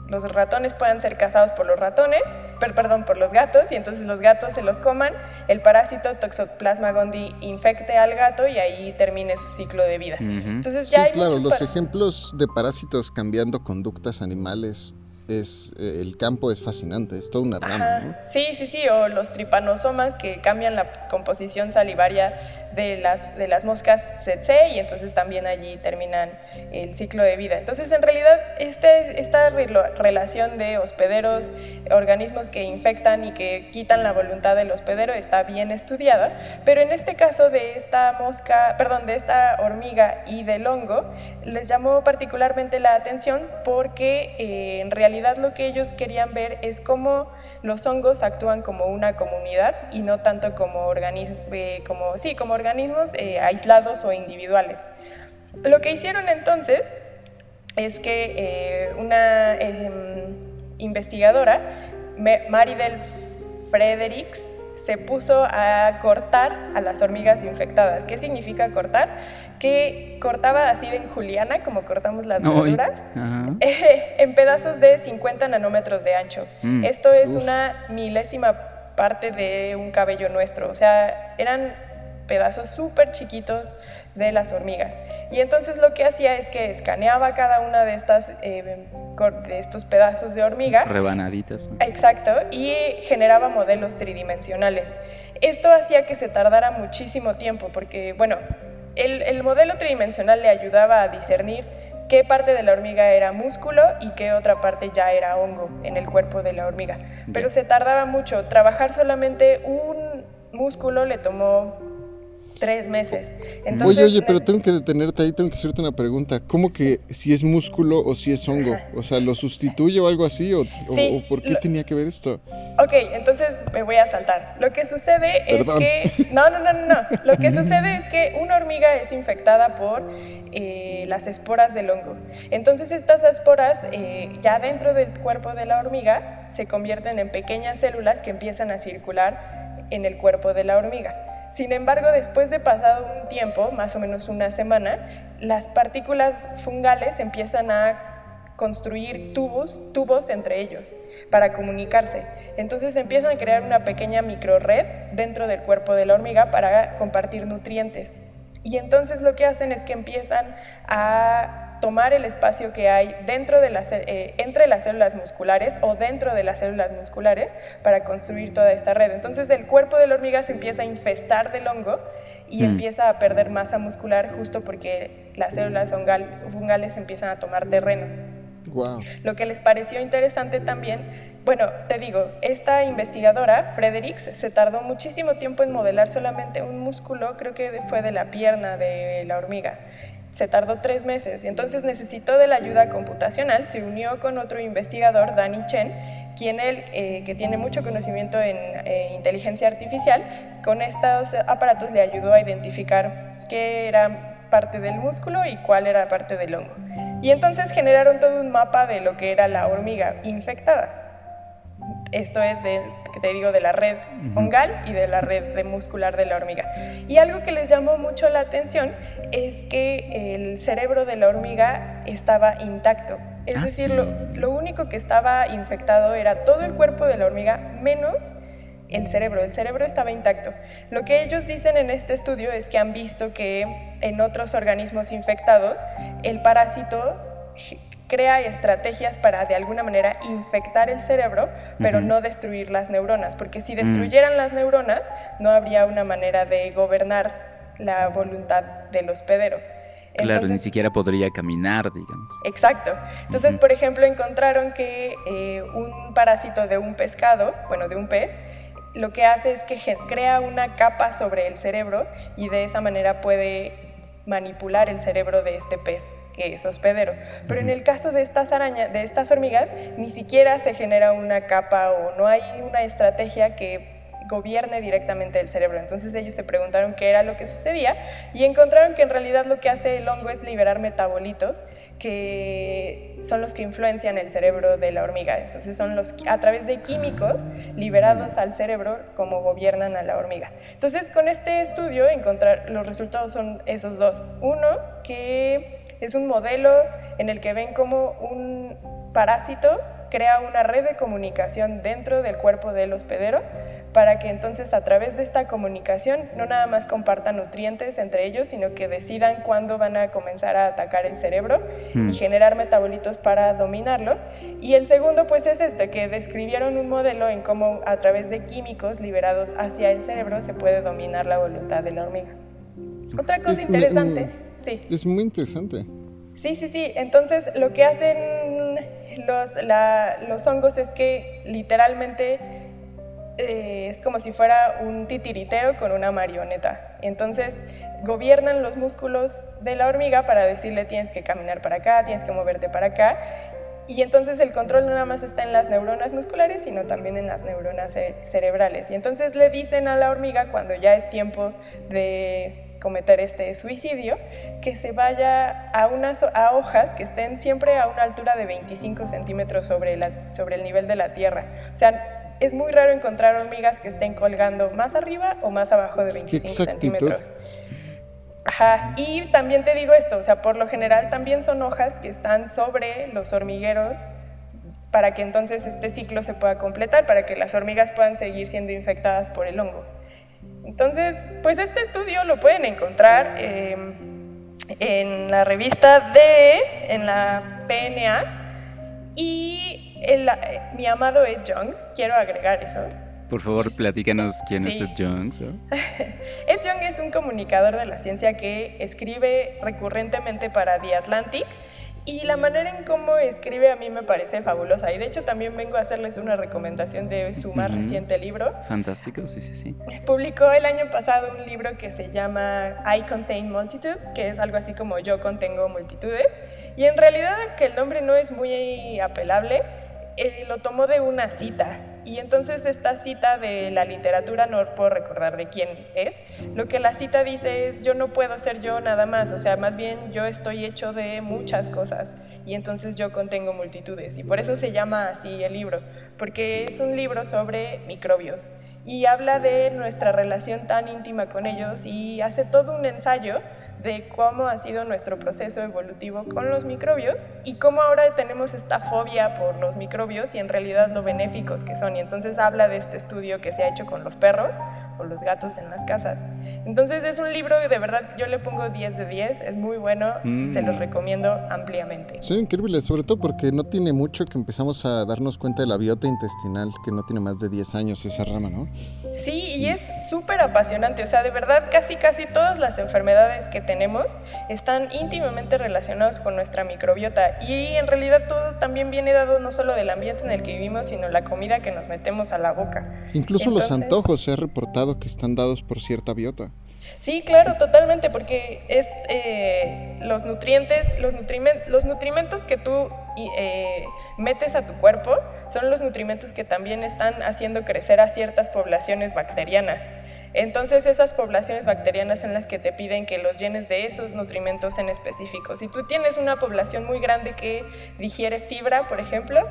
S2: los ratones puedan ser cazados por los ratones, perdón, por los gatos, y entonces los gatos se los coman, el parásito Toxoplasma gondii infecte al gato y ahí termine su ciclo de vida. Entonces ya
S3: sí, claro, los ejemplos de parásitos cambiando conductas animales es eh, el campo es fascinante, es toda una rama, ¿no?
S2: Sí, sí, sí, o los tripanosomas que cambian la composición salivaria de las, de las moscas tsetse y entonces también allí terminan el ciclo de vida. Entonces, en realidad, este, esta relación de hospederos, organismos que infectan y que quitan la voluntad del hospedero está bien estudiada, pero en este caso de esta mosca, perdón, de esta hormiga y del hongo, les llamó particularmente la atención porque eh, en realidad lo que ellos querían ver es cómo los hongos actúan como una comunidad y no tanto como, eh, como, sí, como organismos eh, aislados o individuales. Lo que hicieron entonces es que una em, investigadora, Maridel Fredericks, se puso a cortar a las hormigas infectadas. ¿Qué significa cortar? Que cortaba así en juliana, como cortamos las verduras, en pedazos de 50 nanómetros de ancho. Mm. Esto es una milésima parte de un cabello nuestro. O sea, eran pedazos súper chiquitos de las hormigas. Y entonces lo que hacía es que escaneaba cada una de, estas, eh, de estos pedazos de hormiga.
S1: Rebanaditas.
S2: Exacto, y generaba modelos tridimensionales. Esto hacía que se tardara muchísimo tiempo, porque, bueno, el, el modelo tridimensional le ayudaba a discernir qué parte de la hormiga era músculo y qué otra parte ya era hongo en el cuerpo de la hormiga. Pero se tardaba mucho. Trabajar solamente un músculo le tomó tres meses.
S3: oye, oye, pero tengo que detenerte ahí, tengo que hacerte una pregunta. ¿Cómo que si es músculo o si es hongo? O sea, ¿lo sustituye o algo así? ¿O, por qué tenía que ver esto?
S2: Ok, entonces me voy a saltar. Lo que sucede es que... No, no, no, no, no. Lo que sucede es que una hormiga es infectada por eh, las esporas del hongo. Entonces estas esporas eh, ya dentro del cuerpo de la hormiga se convierten en pequeñas células que empiezan a circular en el cuerpo de la hormiga. Sin embargo, después de pasado un tiempo, más o menos una semana, las partículas fungales empiezan a construir tubos, tubos entre ellos para comunicarse. Entonces empiezan a crear una pequeña microred dentro del cuerpo de la hormiga para compartir nutrientes. Y entonces lo que hacen es que empiezan a tomar el espacio que hay dentro de las, eh, entre las células musculares o dentro de las células musculares para construir toda esta red. Entonces el cuerpo de la hormiga se empieza a infestar del hongo y mm. empieza a perder masa muscular justo porque las células fungales empiezan a tomar terreno. Lo que les pareció interesante también, bueno, te digo, esta investigadora, Fredericks, se tardó muchísimo tiempo en modelar solamente un músculo, creo que fue de la pierna de la hormiga se tardó tres meses y entonces necesitó de la ayuda computacional, se unió con otro investigador, Danny Chen, quien él, eh, que tiene mucho conocimiento en eh, inteligencia artificial, con estos aparatos le ayudó a identificar qué era parte del músculo y cuál era parte del hongo. Y entonces generaron todo un mapa de lo que era la hormiga infectada. Esto es, de, que te digo, de la red fungal y de la red muscular de la hormiga. Y algo que les llamó mucho la atención es que el cerebro de la hormiga estaba intacto. Es ah, decir, lo, único que estaba infectado era todo el cuerpo de la hormiga menos el cerebro. El cerebro estaba intacto. Lo que ellos dicen en este estudio es que han visto que en otros organismos infectados el parásito crea estrategias para de alguna manera infectar el cerebro, pero no destruir las neuronas, porque si mm. destruyeran las neuronas no habría una manera de gobernar la voluntad del hospedero.
S1: claro, ni siquiera podría caminar, digamos.
S2: Exacto. Entonces, por ejemplo, encontraron que eh, un parásito de un pescado, bueno, de un pez, lo que hace es que crea una capa sobre el cerebro y de esa manera puede manipular el cerebro de este pez que es hospedero. Pero en el caso de estas arañas, de estas hormigas, ni siquiera se genera una capa o no hay una estrategia que gobierne directamente el cerebro. Entonces ellos se preguntaron qué era lo que sucedía y encontraron que en realidad lo que hace el hongo es liberar metabolitos que son los que influencian el cerebro de la hormiga. Entonces son los a través de químicos liberados al cerebro como gobiernan a la hormiga. Entonces con este estudio encontrar los resultados son esos dos. Uno que es un modelo en el que ven como un parásito crea una red de comunicación dentro del cuerpo del hospedero para que entonces a través de esta comunicación no nada más compartan nutrientes entre ellos, sino que decidan cuándo van a comenzar a atacar el cerebro
S1: Mm.
S2: y generar metabolitos para dominarlo. Y el segundo pues es este, que describieron un modelo en cómo a través de químicos liberados hacia el cerebro se puede dominar la voluntad de la hormiga. Otra cosa interesante, sí.
S3: Es muy interesante.
S2: Sí, sí, sí. Entonces, lo que hacen los, la- los hongos es que literalmente eh, es como si fuera un titiritero con una marioneta. Entonces, gobiernan los músculos de la hormiga para decirle tienes que caminar para acá, tienes que moverte para acá. Y entonces el control no nada más está en las neuronas musculares, sino también en las neuronas ce- cerebrales. Y entonces le dicen a la hormiga cuando ya es tiempo de cometer este suicidio, que se vaya a, unas, a hojas que estén siempre a una altura de 25 centímetros sobre, la, sobre el nivel de la tierra. O sea, es muy raro encontrar hormigas que estén colgando más arriba o más abajo de 25
S3: exactitud.
S2: centímetros. Ajá, y también te digo esto, o sea, por lo general también son hojas que están sobre los hormigueros para que entonces este ciclo se pueda completar, para que las hormigas puedan seguir siendo infectadas por el hongo. Entonces, pues este estudio lo pueden encontrar eh, en la revista de, en la PNAS, y el- eh, mi amado Ed Young, quiero agregar eso,
S1: Por favor, platícanos quién es. Ed. ¿no?
S2: Ed Young es un comunicador de la ciencia que escribe recurrentemente para The Atlantic y la manera en cómo escribe a mí me parece fabulosa. Y de hecho también vengo a hacerles una recomendación de su más
S1: Ujú.
S2: reciente libro.
S1: Fantástico, sí, sí, sí.
S2: Publicó el año pasado un libro que se llama I Contain Multitudes, que es algo así como Yo contengo multitudes. Y en realidad, aunque el nombre no es muy apelable, eh, lo tomó de una cita. Y entonces esta cita de la literatura, no puedo recordar de quién es, lo que la cita dice es yo no puedo ser yo nada más, o sea, más bien yo estoy hecho de muchas cosas y entonces yo contengo multitudes. Y por eso se llama así el libro, porque es un libro sobre microbios y habla de nuestra relación tan íntima con ellos y hace todo un ensayo de cómo ha sido nuestro proceso evolutivo con los microbios y cómo ahora tenemos esta fobia por los microbios y en realidad lo benéficos que son. Y entonces habla de este estudio que se ha hecho con los perros o los gatos en las casas. Entonces es un libro que de verdad yo le pongo 10 de 10, es muy bueno,
S1: Mm.
S2: se los recomiendo ampliamente.
S3: Son increíbles, sobre todo porque no tiene mucho que empezamos a darnos cuenta de la biota intestinal, que no tiene más de 10 años esa rama, ¿no?
S2: Sí, y es súper apasionante, o sea, de verdad casi casi todas las enfermedades que tenemos están íntimamente relacionadas con nuestra microbiota y en realidad todo también viene dado no solo del ambiente en el que vivimos, sino la comida que nos metemos a la boca.
S3: Incluso los antojos se ha reportado que están dados por cierta biota.
S2: Sí, claro, totalmente, porque es eh, los nutrientes, los, los nutrimentos que tú eh, metes a tu cuerpo son los nutrimentos que también están haciendo crecer a ciertas poblaciones bacterianas. Entonces esas poblaciones bacterianas son las que te piden que los llenes de esos nutrimentos en específico. Si tú tienes una población muy grande que digiere fibra, por ejemplo,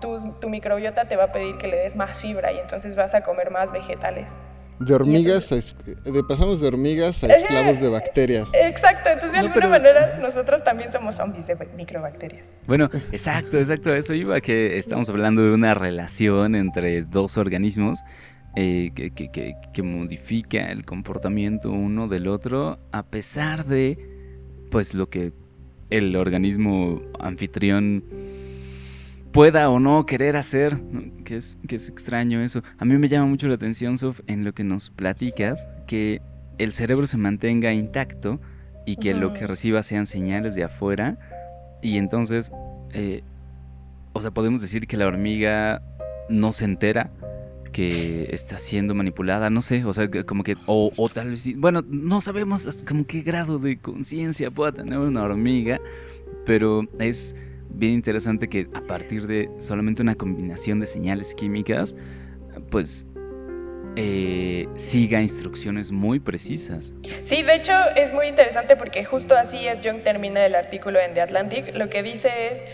S2: tu, tu microbiota te va a pedir que le des más fibra y entonces vas a comer más vegetales.
S3: De hormigas a es- de pasamos de hormigas a esclavos de bacterias.
S2: Exacto, entonces de
S1: No,
S2: alguna
S1: pero-
S2: manera nosotros también somos zombies de microbacterias.
S1: Bueno, exacto, exacto, a eso iba, que estamos hablando de una relación entre dos organismos eh, que, que- que- que modifica el comportamiento uno del otro a pesar de, pues, lo que el organismo anfitrión pueda o no querer hacer, ¿no? que es, que es extraño eso. A mí me llama mucho la atención, Sof, en lo que nos platicas, que el cerebro se mantenga intacto y que lo que reciba sean señales de afuera y entonces, eh, o sea, podemos decir que la hormiga no se entera que está siendo manipulada, no sé, o sea, como que, o, tal vez, bueno, no sabemos como qué grado de conciencia pueda tener una hormiga, pero es bien interesante que a partir de solamente una combinación de señales químicas, pues eh, siga instrucciones muy precisas.
S2: Sí, de hecho es muy interesante porque justo así Ed Young termina el artículo en The Atlantic. Lo que dice es,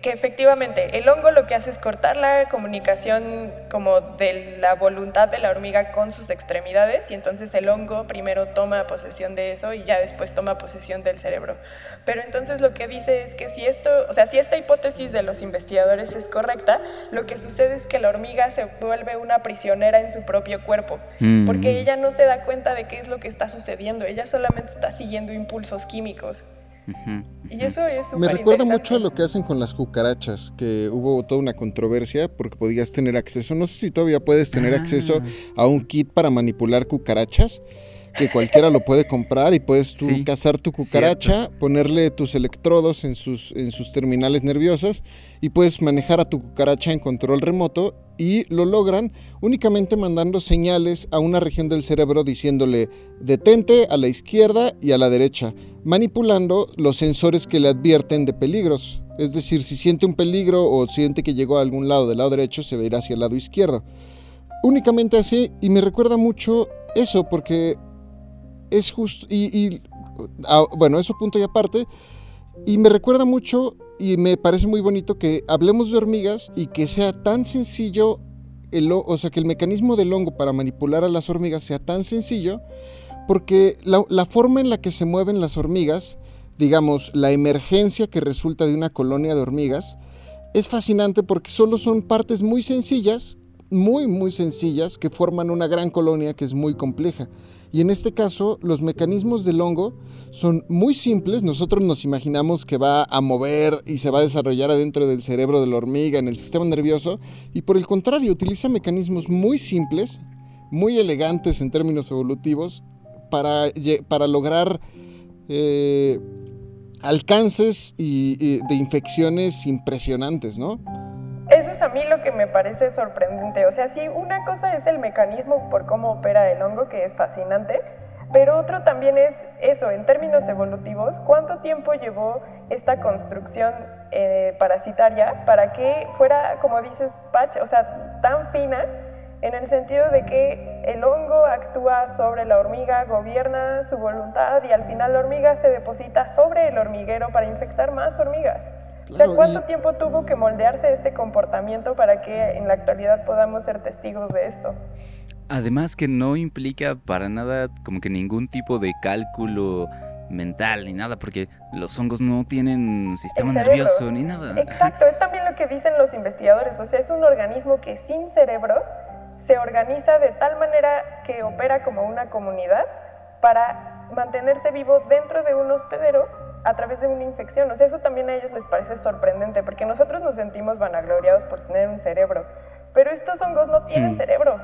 S2: que efectivamente el hongo lo que hace es cortar la comunicación como de la voluntad de la hormiga con sus extremidades y entonces el hongo primero toma posesión de eso y ya después toma posesión del cerebro. Pero entonces lo que dice es que si esto, o sea, si esta hipótesis de los investigadores es correcta, lo que sucede es que la hormiga se vuelve una prisionera en su propio cuerpo,
S1: Mm.
S2: porque ella no se da cuenta de qué es lo que está sucediendo, ella solamente está siguiendo impulsos químicos. Y eso es
S3: Me recuerda mucho a lo que hacen con las cucarachas, que hubo toda una controversia porque podías tener acceso, no sé si todavía puedes tener
S1: Ah.
S3: acceso a un kit para manipular cucarachas, que cualquiera lo puede comprar y puedes tú
S1: Sí,
S3: cazar tu cucaracha, ponerle tus electrodos en sus, en sus terminales nerviosas y puedes manejar a tu cucaracha en control remoto y lo logran únicamente mandando señales a una región del cerebro diciéndole detente a la izquierda y a la derecha, manipulando los sensores que le advierten de peligros. Es decir, si siente un peligro o siente que llegó a algún lado del lado derecho, se va a hacia el lado izquierdo. Únicamente así, y me recuerda mucho eso, porque es justo, y, y, ah, bueno, eso punto y aparte, y me recuerda mucho y me parece muy bonito que hablemos de hormigas y que sea tan sencillo, el, o sea, que el mecanismo del hongo para manipular a las hormigas sea tan sencillo, porque la, la forma en la que se mueven las hormigas, digamos, la emergencia que resulta de una colonia de hormigas, es fascinante porque solo son partes muy sencillas, muy, muy sencillas, que forman una gran colonia que es muy compleja. Y en este caso, los mecanismos del hongo son muy simples. Nosotros nos imaginamos que va a mover y se va a desarrollar adentro del cerebro de la hormiga, en el sistema nervioso. Y por el contrario, utiliza mecanismos muy simples, muy elegantes en términos evolutivos, para, para lograr eh, alcances y de infecciones impresionantes, ¿no?
S2: A mí lo que me parece sorprendente. O sea, sí, una cosa es el mecanismo por cómo opera el hongo, que es fascinante, pero otro también es eso, en términos evolutivos, ¿cuánto tiempo llevó esta construcción eh, parasitaria para que fuera, como dices, Patch, o sea, tan fina en el sentido de que el hongo actúa sobre la hormiga, gobierna su voluntad y al final la hormiga se deposita sobre el hormiguero para infectar más hormigas. O sea,
S3: Claro,
S2: ¿cuánto
S3: y-
S2: tiempo tuvo que moldearse este comportamiento para que en la actualidad podamos ser testigos de esto?
S1: Además que no implica para nada como que ningún tipo de cálculo mental ni nada, porque los hongos no tienen sistema nervioso ni nada.
S2: Exacto, es también lo que dicen los investigadores. O sea, es un organismo que sin cerebro se organiza de tal manera que opera como una comunidad para mantenerse vivo dentro de un hospedero a través de una infección. O sea, eso también a ellos les parece sorprendente, porque nosotros nos sentimos vanagloriados por tener un cerebro, pero estos hongos no tienen
S1: Hmm.
S2: cerebro.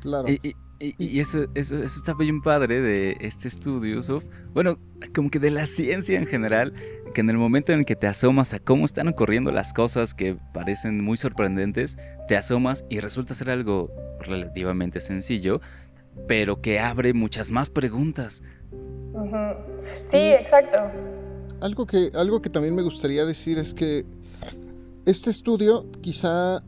S3: Claro.
S1: Y, y- y- y eso, eso, eso está bien padre de este estudio, Sof. Bueno, como que de la ciencia en general, que en el momento en el que te asomas a cómo están ocurriendo las cosas que parecen muy sorprendentes, te asomas y resulta ser algo relativamente sencillo, pero que abre muchas más preguntas.
S2: Sí,
S3: Y-
S2: exacto.
S3: Algo que, algo que también me gustaría decir es que este estudio quizá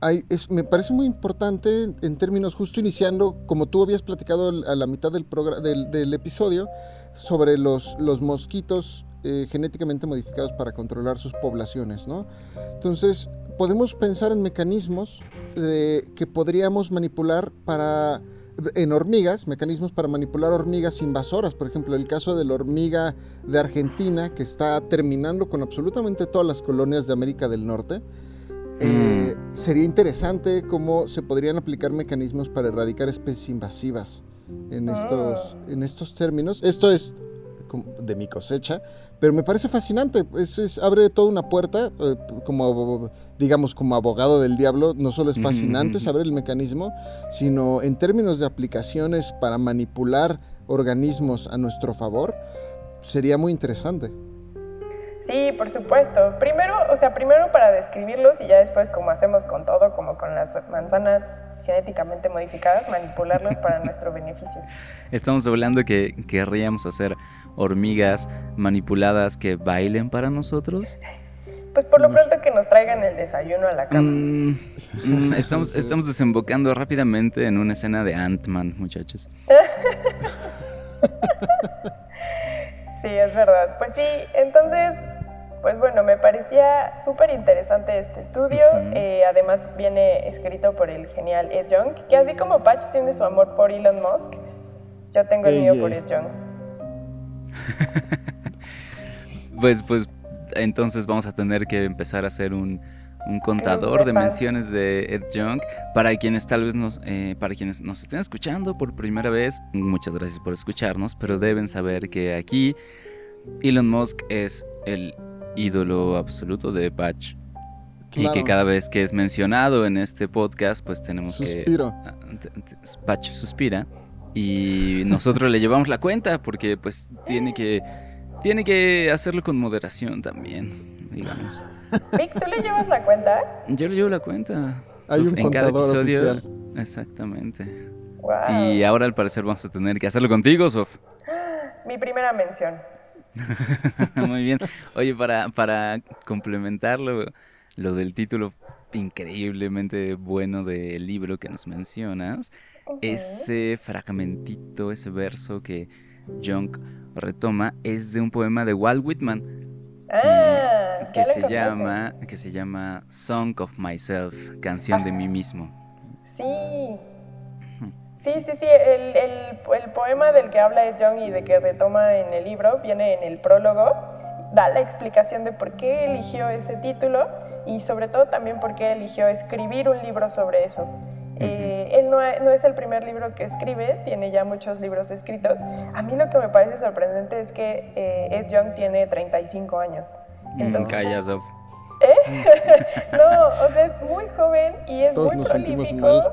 S3: hay, es- me parece muy importante en términos justo iniciando, como tú habías platicado a la mitad del, del, del episodio, sobre los, los mosquitos eh, genéticamente modificados para controlar sus poblaciones, ¿no? Entonces, podemos pensar en mecanismos de- que podríamos manipular para en hormigas, mecanismos para manipular hormigas invasoras, por ejemplo, el caso de la hormiga de Argentina que está terminando con absolutamente todas las colonias de América del Norte. Eh, sería interesante cómo se podrían aplicar mecanismos para erradicar especies invasivas en estos, en estos términos. Esto es de mi cosecha, pero me parece fascinante. Eso es, abre toda una puerta, eh, como digamos, como abogado del diablo, no solo es fascinante saber el mecanismo, sino en términos de aplicaciones para manipular organismos a nuestro favor, sería muy interesante.
S2: Sí, por supuesto. Primero, o sea, primero para describirlos y ya después, como hacemos con todo, como con las manzanas genéticamente modificadas, manipularlos para nuestro beneficio.
S1: Estamos hablando que querríamos hacer hormigas manipuladas que bailen para nosotros.
S2: Pues por lo pronto que nos traigan el desayuno a la cama.
S1: Mm, mm, estamos, estamos desembocando rápidamente en una escena de Ant-Man, muchachos.
S2: Sí, es verdad. Pues sí, entonces, Pues bueno, me parecía súper interesante este estudio.
S1: Ujú.
S2: Eh, además viene escrito por el genial Ed Young, que así como Patch tiene su amor por Elon Musk, yo tengo el mío por Ed Young.
S1: Pues, pues, entonces vamos a tener que empezar a hacer un, un contador de menciones de Ed Young. Para quienes tal vez nos, eh, para quienes nos estén escuchando por primera vez, muchas gracias por escucharnos, pero deben saber que aquí Elon Musk es el ídolo absoluto de Patch. Y
S3: Claro.
S1: que cada vez que es mencionado en este podcast, pues tenemos
S3: Suspiro.
S1: que... ah, Patch suspira. Y nosotros le llevamos la cuenta porque pues tiene que... Tiene que hacerlo con moderación también, digamos.
S2: Vic, ¿tú le llevas la cuenta?
S1: Yo le llevo la cuenta.
S3: Hay
S1: Sof,
S3: un
S1: en cada episodio.
S3: oficial.
S1: Exactamente.
S2: Wow.
S1: Y ahora al parecer vamos a tener que hacerlo contigo, Sof.
S2: Mi primera mención.
S1: Muy bien. Oye, para, para complementarlo, lo del título increíblemente bueno del libro que nos mencionas, ese fragmentito, ese verso que Jung retoma es de un poema de Walt Whitman
S2: Ah,
S1: que
S2: ya lo
S1: se llama que se llama Song of Myself, canción de mí mismo.
S2: Sí. Sí, sí, sí. El, el- el poema del que habla Ed Young y de que retoma en el libro viene en el prólogo. Da la explicación de por qué eligió ese título y sobre todo también por qué eligió escribir un libro sobre eso. Eh, él no, e- no es el primer libro que escribe, tiene ya muchos libros escritos. A mí lo que me parece sorprendente es que eh, Ed Young tiene 35 años.
S1: Mm,
S2: Entonces,
S1: Calla, Sof.
S2: no, o sea, es muy joven y es
S3: Todos
S2: muy prolífico.
S3: mal.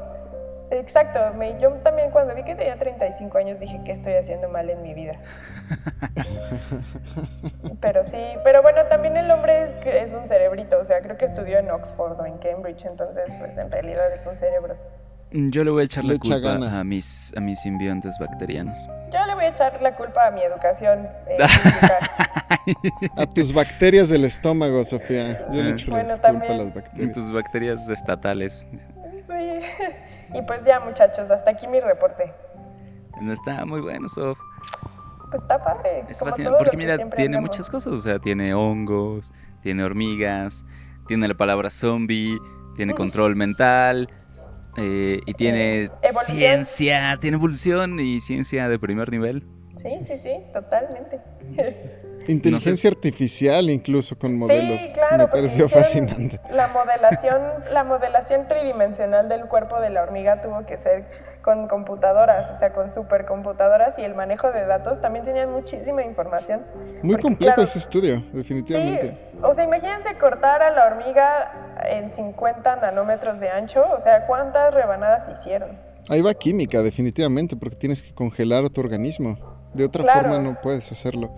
S2: Exacto, me- yo también cuando vi que tenía 35 años dije que estoy haciendo mal en mi vida. pero sí, pero bueno, también el hombre es, es un cerebrito, o sea, creo que estudió en Oxford o en Cambridge, entonces pues en realidad es un cerebro.
S1: Yo le voy a echar
S3: Le
S1: la
S3: echa
S1: culpa
S3: ganas.
S1: a mis, a mis simbiontes bacterianos.
S2: Yo le voy a echar la culpa a mi educación eh.
S3: A tus bacterias del estómago, Sofía. Yo le echo
S2: Bueno,
S3: la culpa
S2: también.
S3: a las bacterias.
S1: tus bacterias estatales.
S2: Sí. Y pues ya muchachos, hasta aquí mi reporte.
S1: No está muy bueno, Sof.
S2: Pues está padre.
S1: Es
S2: como
S1: fascinante
S2: todo
S1: porque
S2: que
S1: mira, tiene muchas cosas. O sea, tiene hongos, tiene hormigas, tiene la palabra zombie, tiene control mental. Eh, y tiene
S2: Evolución.
S1: ciencia, tiene evolución y ciencia de primer nivel.
S2: Sí, sí, sí, totalmente.
S3: Inteligencia artificial incluso con modelos.
S2: Sí, claro,
S3: Me pareció fascinante.
S2: La modelación, la modelación tridimensional del cuerpo de la hormiga tuvo que ser con computadoras, o sea, con supercomputadoras y el manejo de datos también tenían muchísima información.
S3: Muy
S2: Porque,
S3: complejo
S2: claro,
S3: ese estudio,
S2: Sí,
S3: definitivamente.
S2: o sea, imagínense cortar a la hormiga en 50 nanómetros de ancho, o sea, ¿cuántas rebanadas hicieron?
S3: Ahí va química, definitivamente, porque tienes que congelar tu organismo. De otra
S2: Claro.
S3: forma no puedes hacerlo.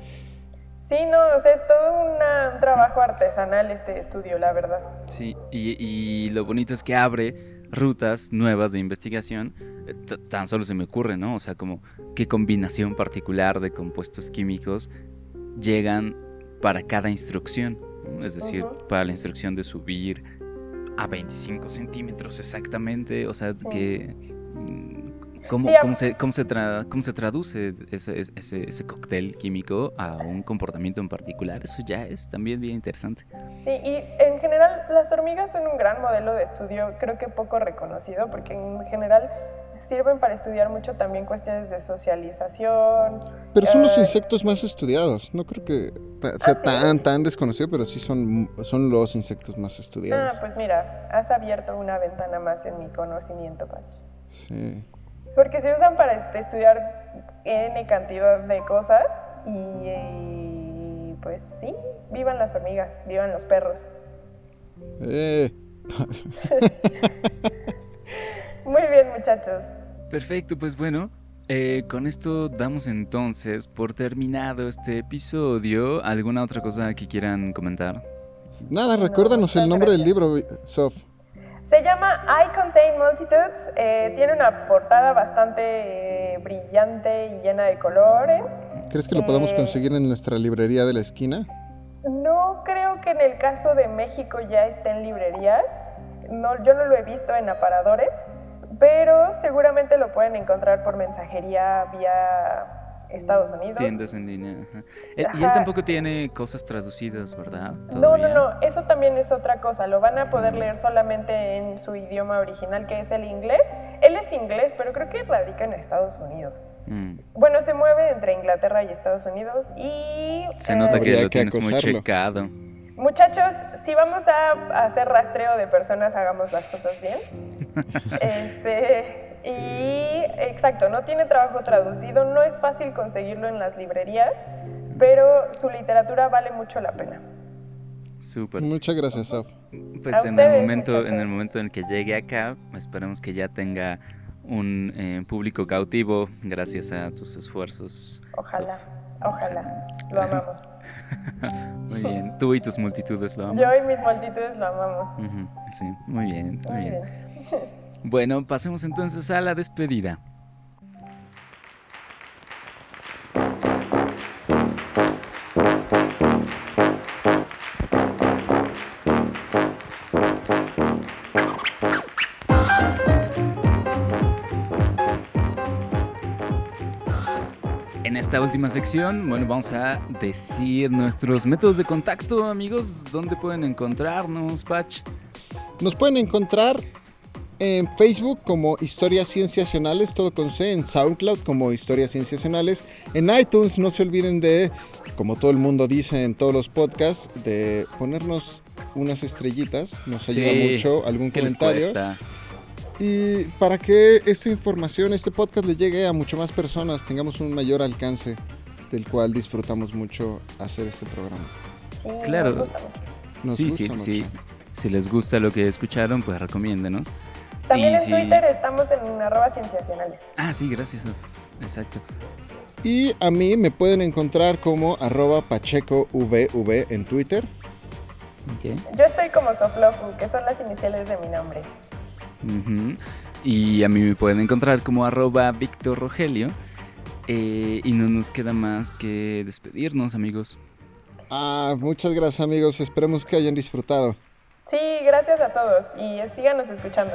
S2: Sí, no, o sea, es todo una- un trabajo artesanal este estudio, la verdad.
S1: Sí, y, y lo bonito es que abre rutas nuevas de investigación. Eh, Tan solo se me ocurre, ¿no? O sea, como qué combinación particular de compuestos químicos llegan para cada instrucción. ¿no? Es decir, para la instrucción de subir a 25 centímetros exactamente. O sea,
S2: Sí.
S1: que... ¿Cómo,
S2: Sí,
S1: cómo se, cómo se tra- cómo se traduce ese, ese, ese cóctel químico a un comportamiento en particular? Eso ya es también bien interesante.
S2: Sí, y en general las hormigas son un gran modelo de estudio, creo que poco reconocido, porque en general sirven para estudiar mucho también cuestiones de socialización.
S3: Pero son los
S2: eh,
S3: insectos más estudiados. No creo que sea
S2: ¿Ah, sí?
S3: tan, tan desconocido, pero sí son, son los insectos más estudiados.
S2: Ah, pues mira, has abierto una ventana más en mi conocimiento, Pach.
S3: Sí.
S2: Porque se usan para estudiar N cantidad de cosas y, y, pues sí, vivan las hormigas, vivan los perros.
S3: Eh,
S2: Muy bien, muchachos.
S1: Perfecto, pues bueno, eh, con esto damos entonces por terminado este episodio. ¿Alguna otra cosa que quieran comentar?
S3: Nada, recuérdanos el nombre del libro, Sof.
S2: Se llama I Contain Multitudes. eh, tiene una portada bastante eh, brillante y llena de colores.
S3: ¿Crees que lo podemos
S2: Eh,
S3: conseguir en nuestra librería de la esquina?
S2: No creo que en el caso de México ya esté en librerías. No, yo no lo he visto en aparadores, pero seguramente lo pueden encontrar por mensajería vía Estados Unidos.
S1: Tiendas en línea. ajá. Eh, Y él tampoco tiene cosas traducidas, ¿verdad?
S2: No, no, no, eso también es otra cosa. Lo van a poder leer solamente en su idioma original, que es el inglés. Él es inglés, pero creo que radica en Estados Unidos.
S1: Mm.
S2: Bueno, se mueve entre Inglaterra y Estados Unidos y...
S1: Se nota
S2: eh,
S1: que lo
S3: que
S1: tienes muy checado.
S2: Muchachos, si vamos a hacer rastreo de personas, hagamos las cosas bien. Este, y exacto, no tiene trabajo traducido, no es fácil conseguirlo en las librerías, pero su literatura vale mucho la pena.
S1: Súper.
S3: Muchas gracias, Saf.
S1: Pues
S2: A
S1: en el
S2: ustedes,
S1: momento, en el momento en el que llegue acá, esperemos que ya tenga un eh, público cautivo gracias a tus esfuerzos.
S2: Ojalá,
S1: Sof.
S2: ojalá, lo amamos.
S1: Muy bien. Tú y tus multitudes lo aman.
S2: Yo y mis multitudes lo amamos.
S1: Ujú, Sí, muy bien, muy,
S2: Muy
S1: bien.
S2: bien.
S1: Bueno, pasemos entonces a la despedida. En esta última sección, bueno, vamos a decir nuestros métodos de contacto, amigos. ¿Dónde pueden encontrarnos, Patch?
S3: Nos pueden encontrar en Facebook como Historias Cienciacionales, todo con C, en SoundCloud como Historias Cienciacionales, en iTunes no se olviden de, como todo el mundo dice en todos los podcasts, de ponernos unas estrellitas, nos ayuda
S1: Sí,
S3: mucho, algún
S1: ¿Qué les
S3: comentario. Y para que esta información, este podcast le llegue a mucho más personas, tengamos un mayor alcance del cual disfrutamos mucho hacer este programa.
S2: Sí,
S1: Claro.
S2: nos gusta mucho.
S3: Nos
S1: sí,
S3: gusta
S1: sí,
S3: mucho.
S1: sí. Si les gusta lo que escucharon, pues recomiéndenos.
S2: También
S1: Y
S2: en
S1: si-
S2: Twitter estamos en arroba cienciacionales.
S1: Ah, sí, gracias. Exacto.
S3: Y a mí me pueden encontrar como arroba pachecovv en Twitter.
S2: Yo estoy como Soflofu, que son las iniciales de mi nombre.
S1: Y a mí me pueden encontrar como arroba Víctor Rogelio. Eh, y no nos queda más que despedirnos, amigos.
S3: Ah, muchas gracias amigos, esperemos que hayan disfrutado.
S2: Sí, gracias a todos y síganos escuchando.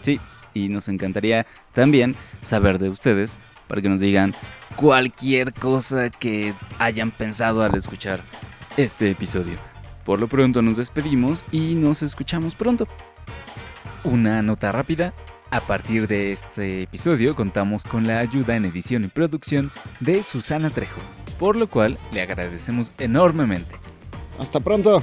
S1: Sí, y nos encantaría también saber de ustedes para que nos digan cualquier cosa que hayan pensado al escuchar este episodio. Por lo pronto nos despedimos y nos escuchamos pronto. Una nota rápida. A partir de este episodio contamos con la ayuda en edición y producción de Susana Trejo, por lo cual le agradecemos enormemente.
S3: Hasta pronto.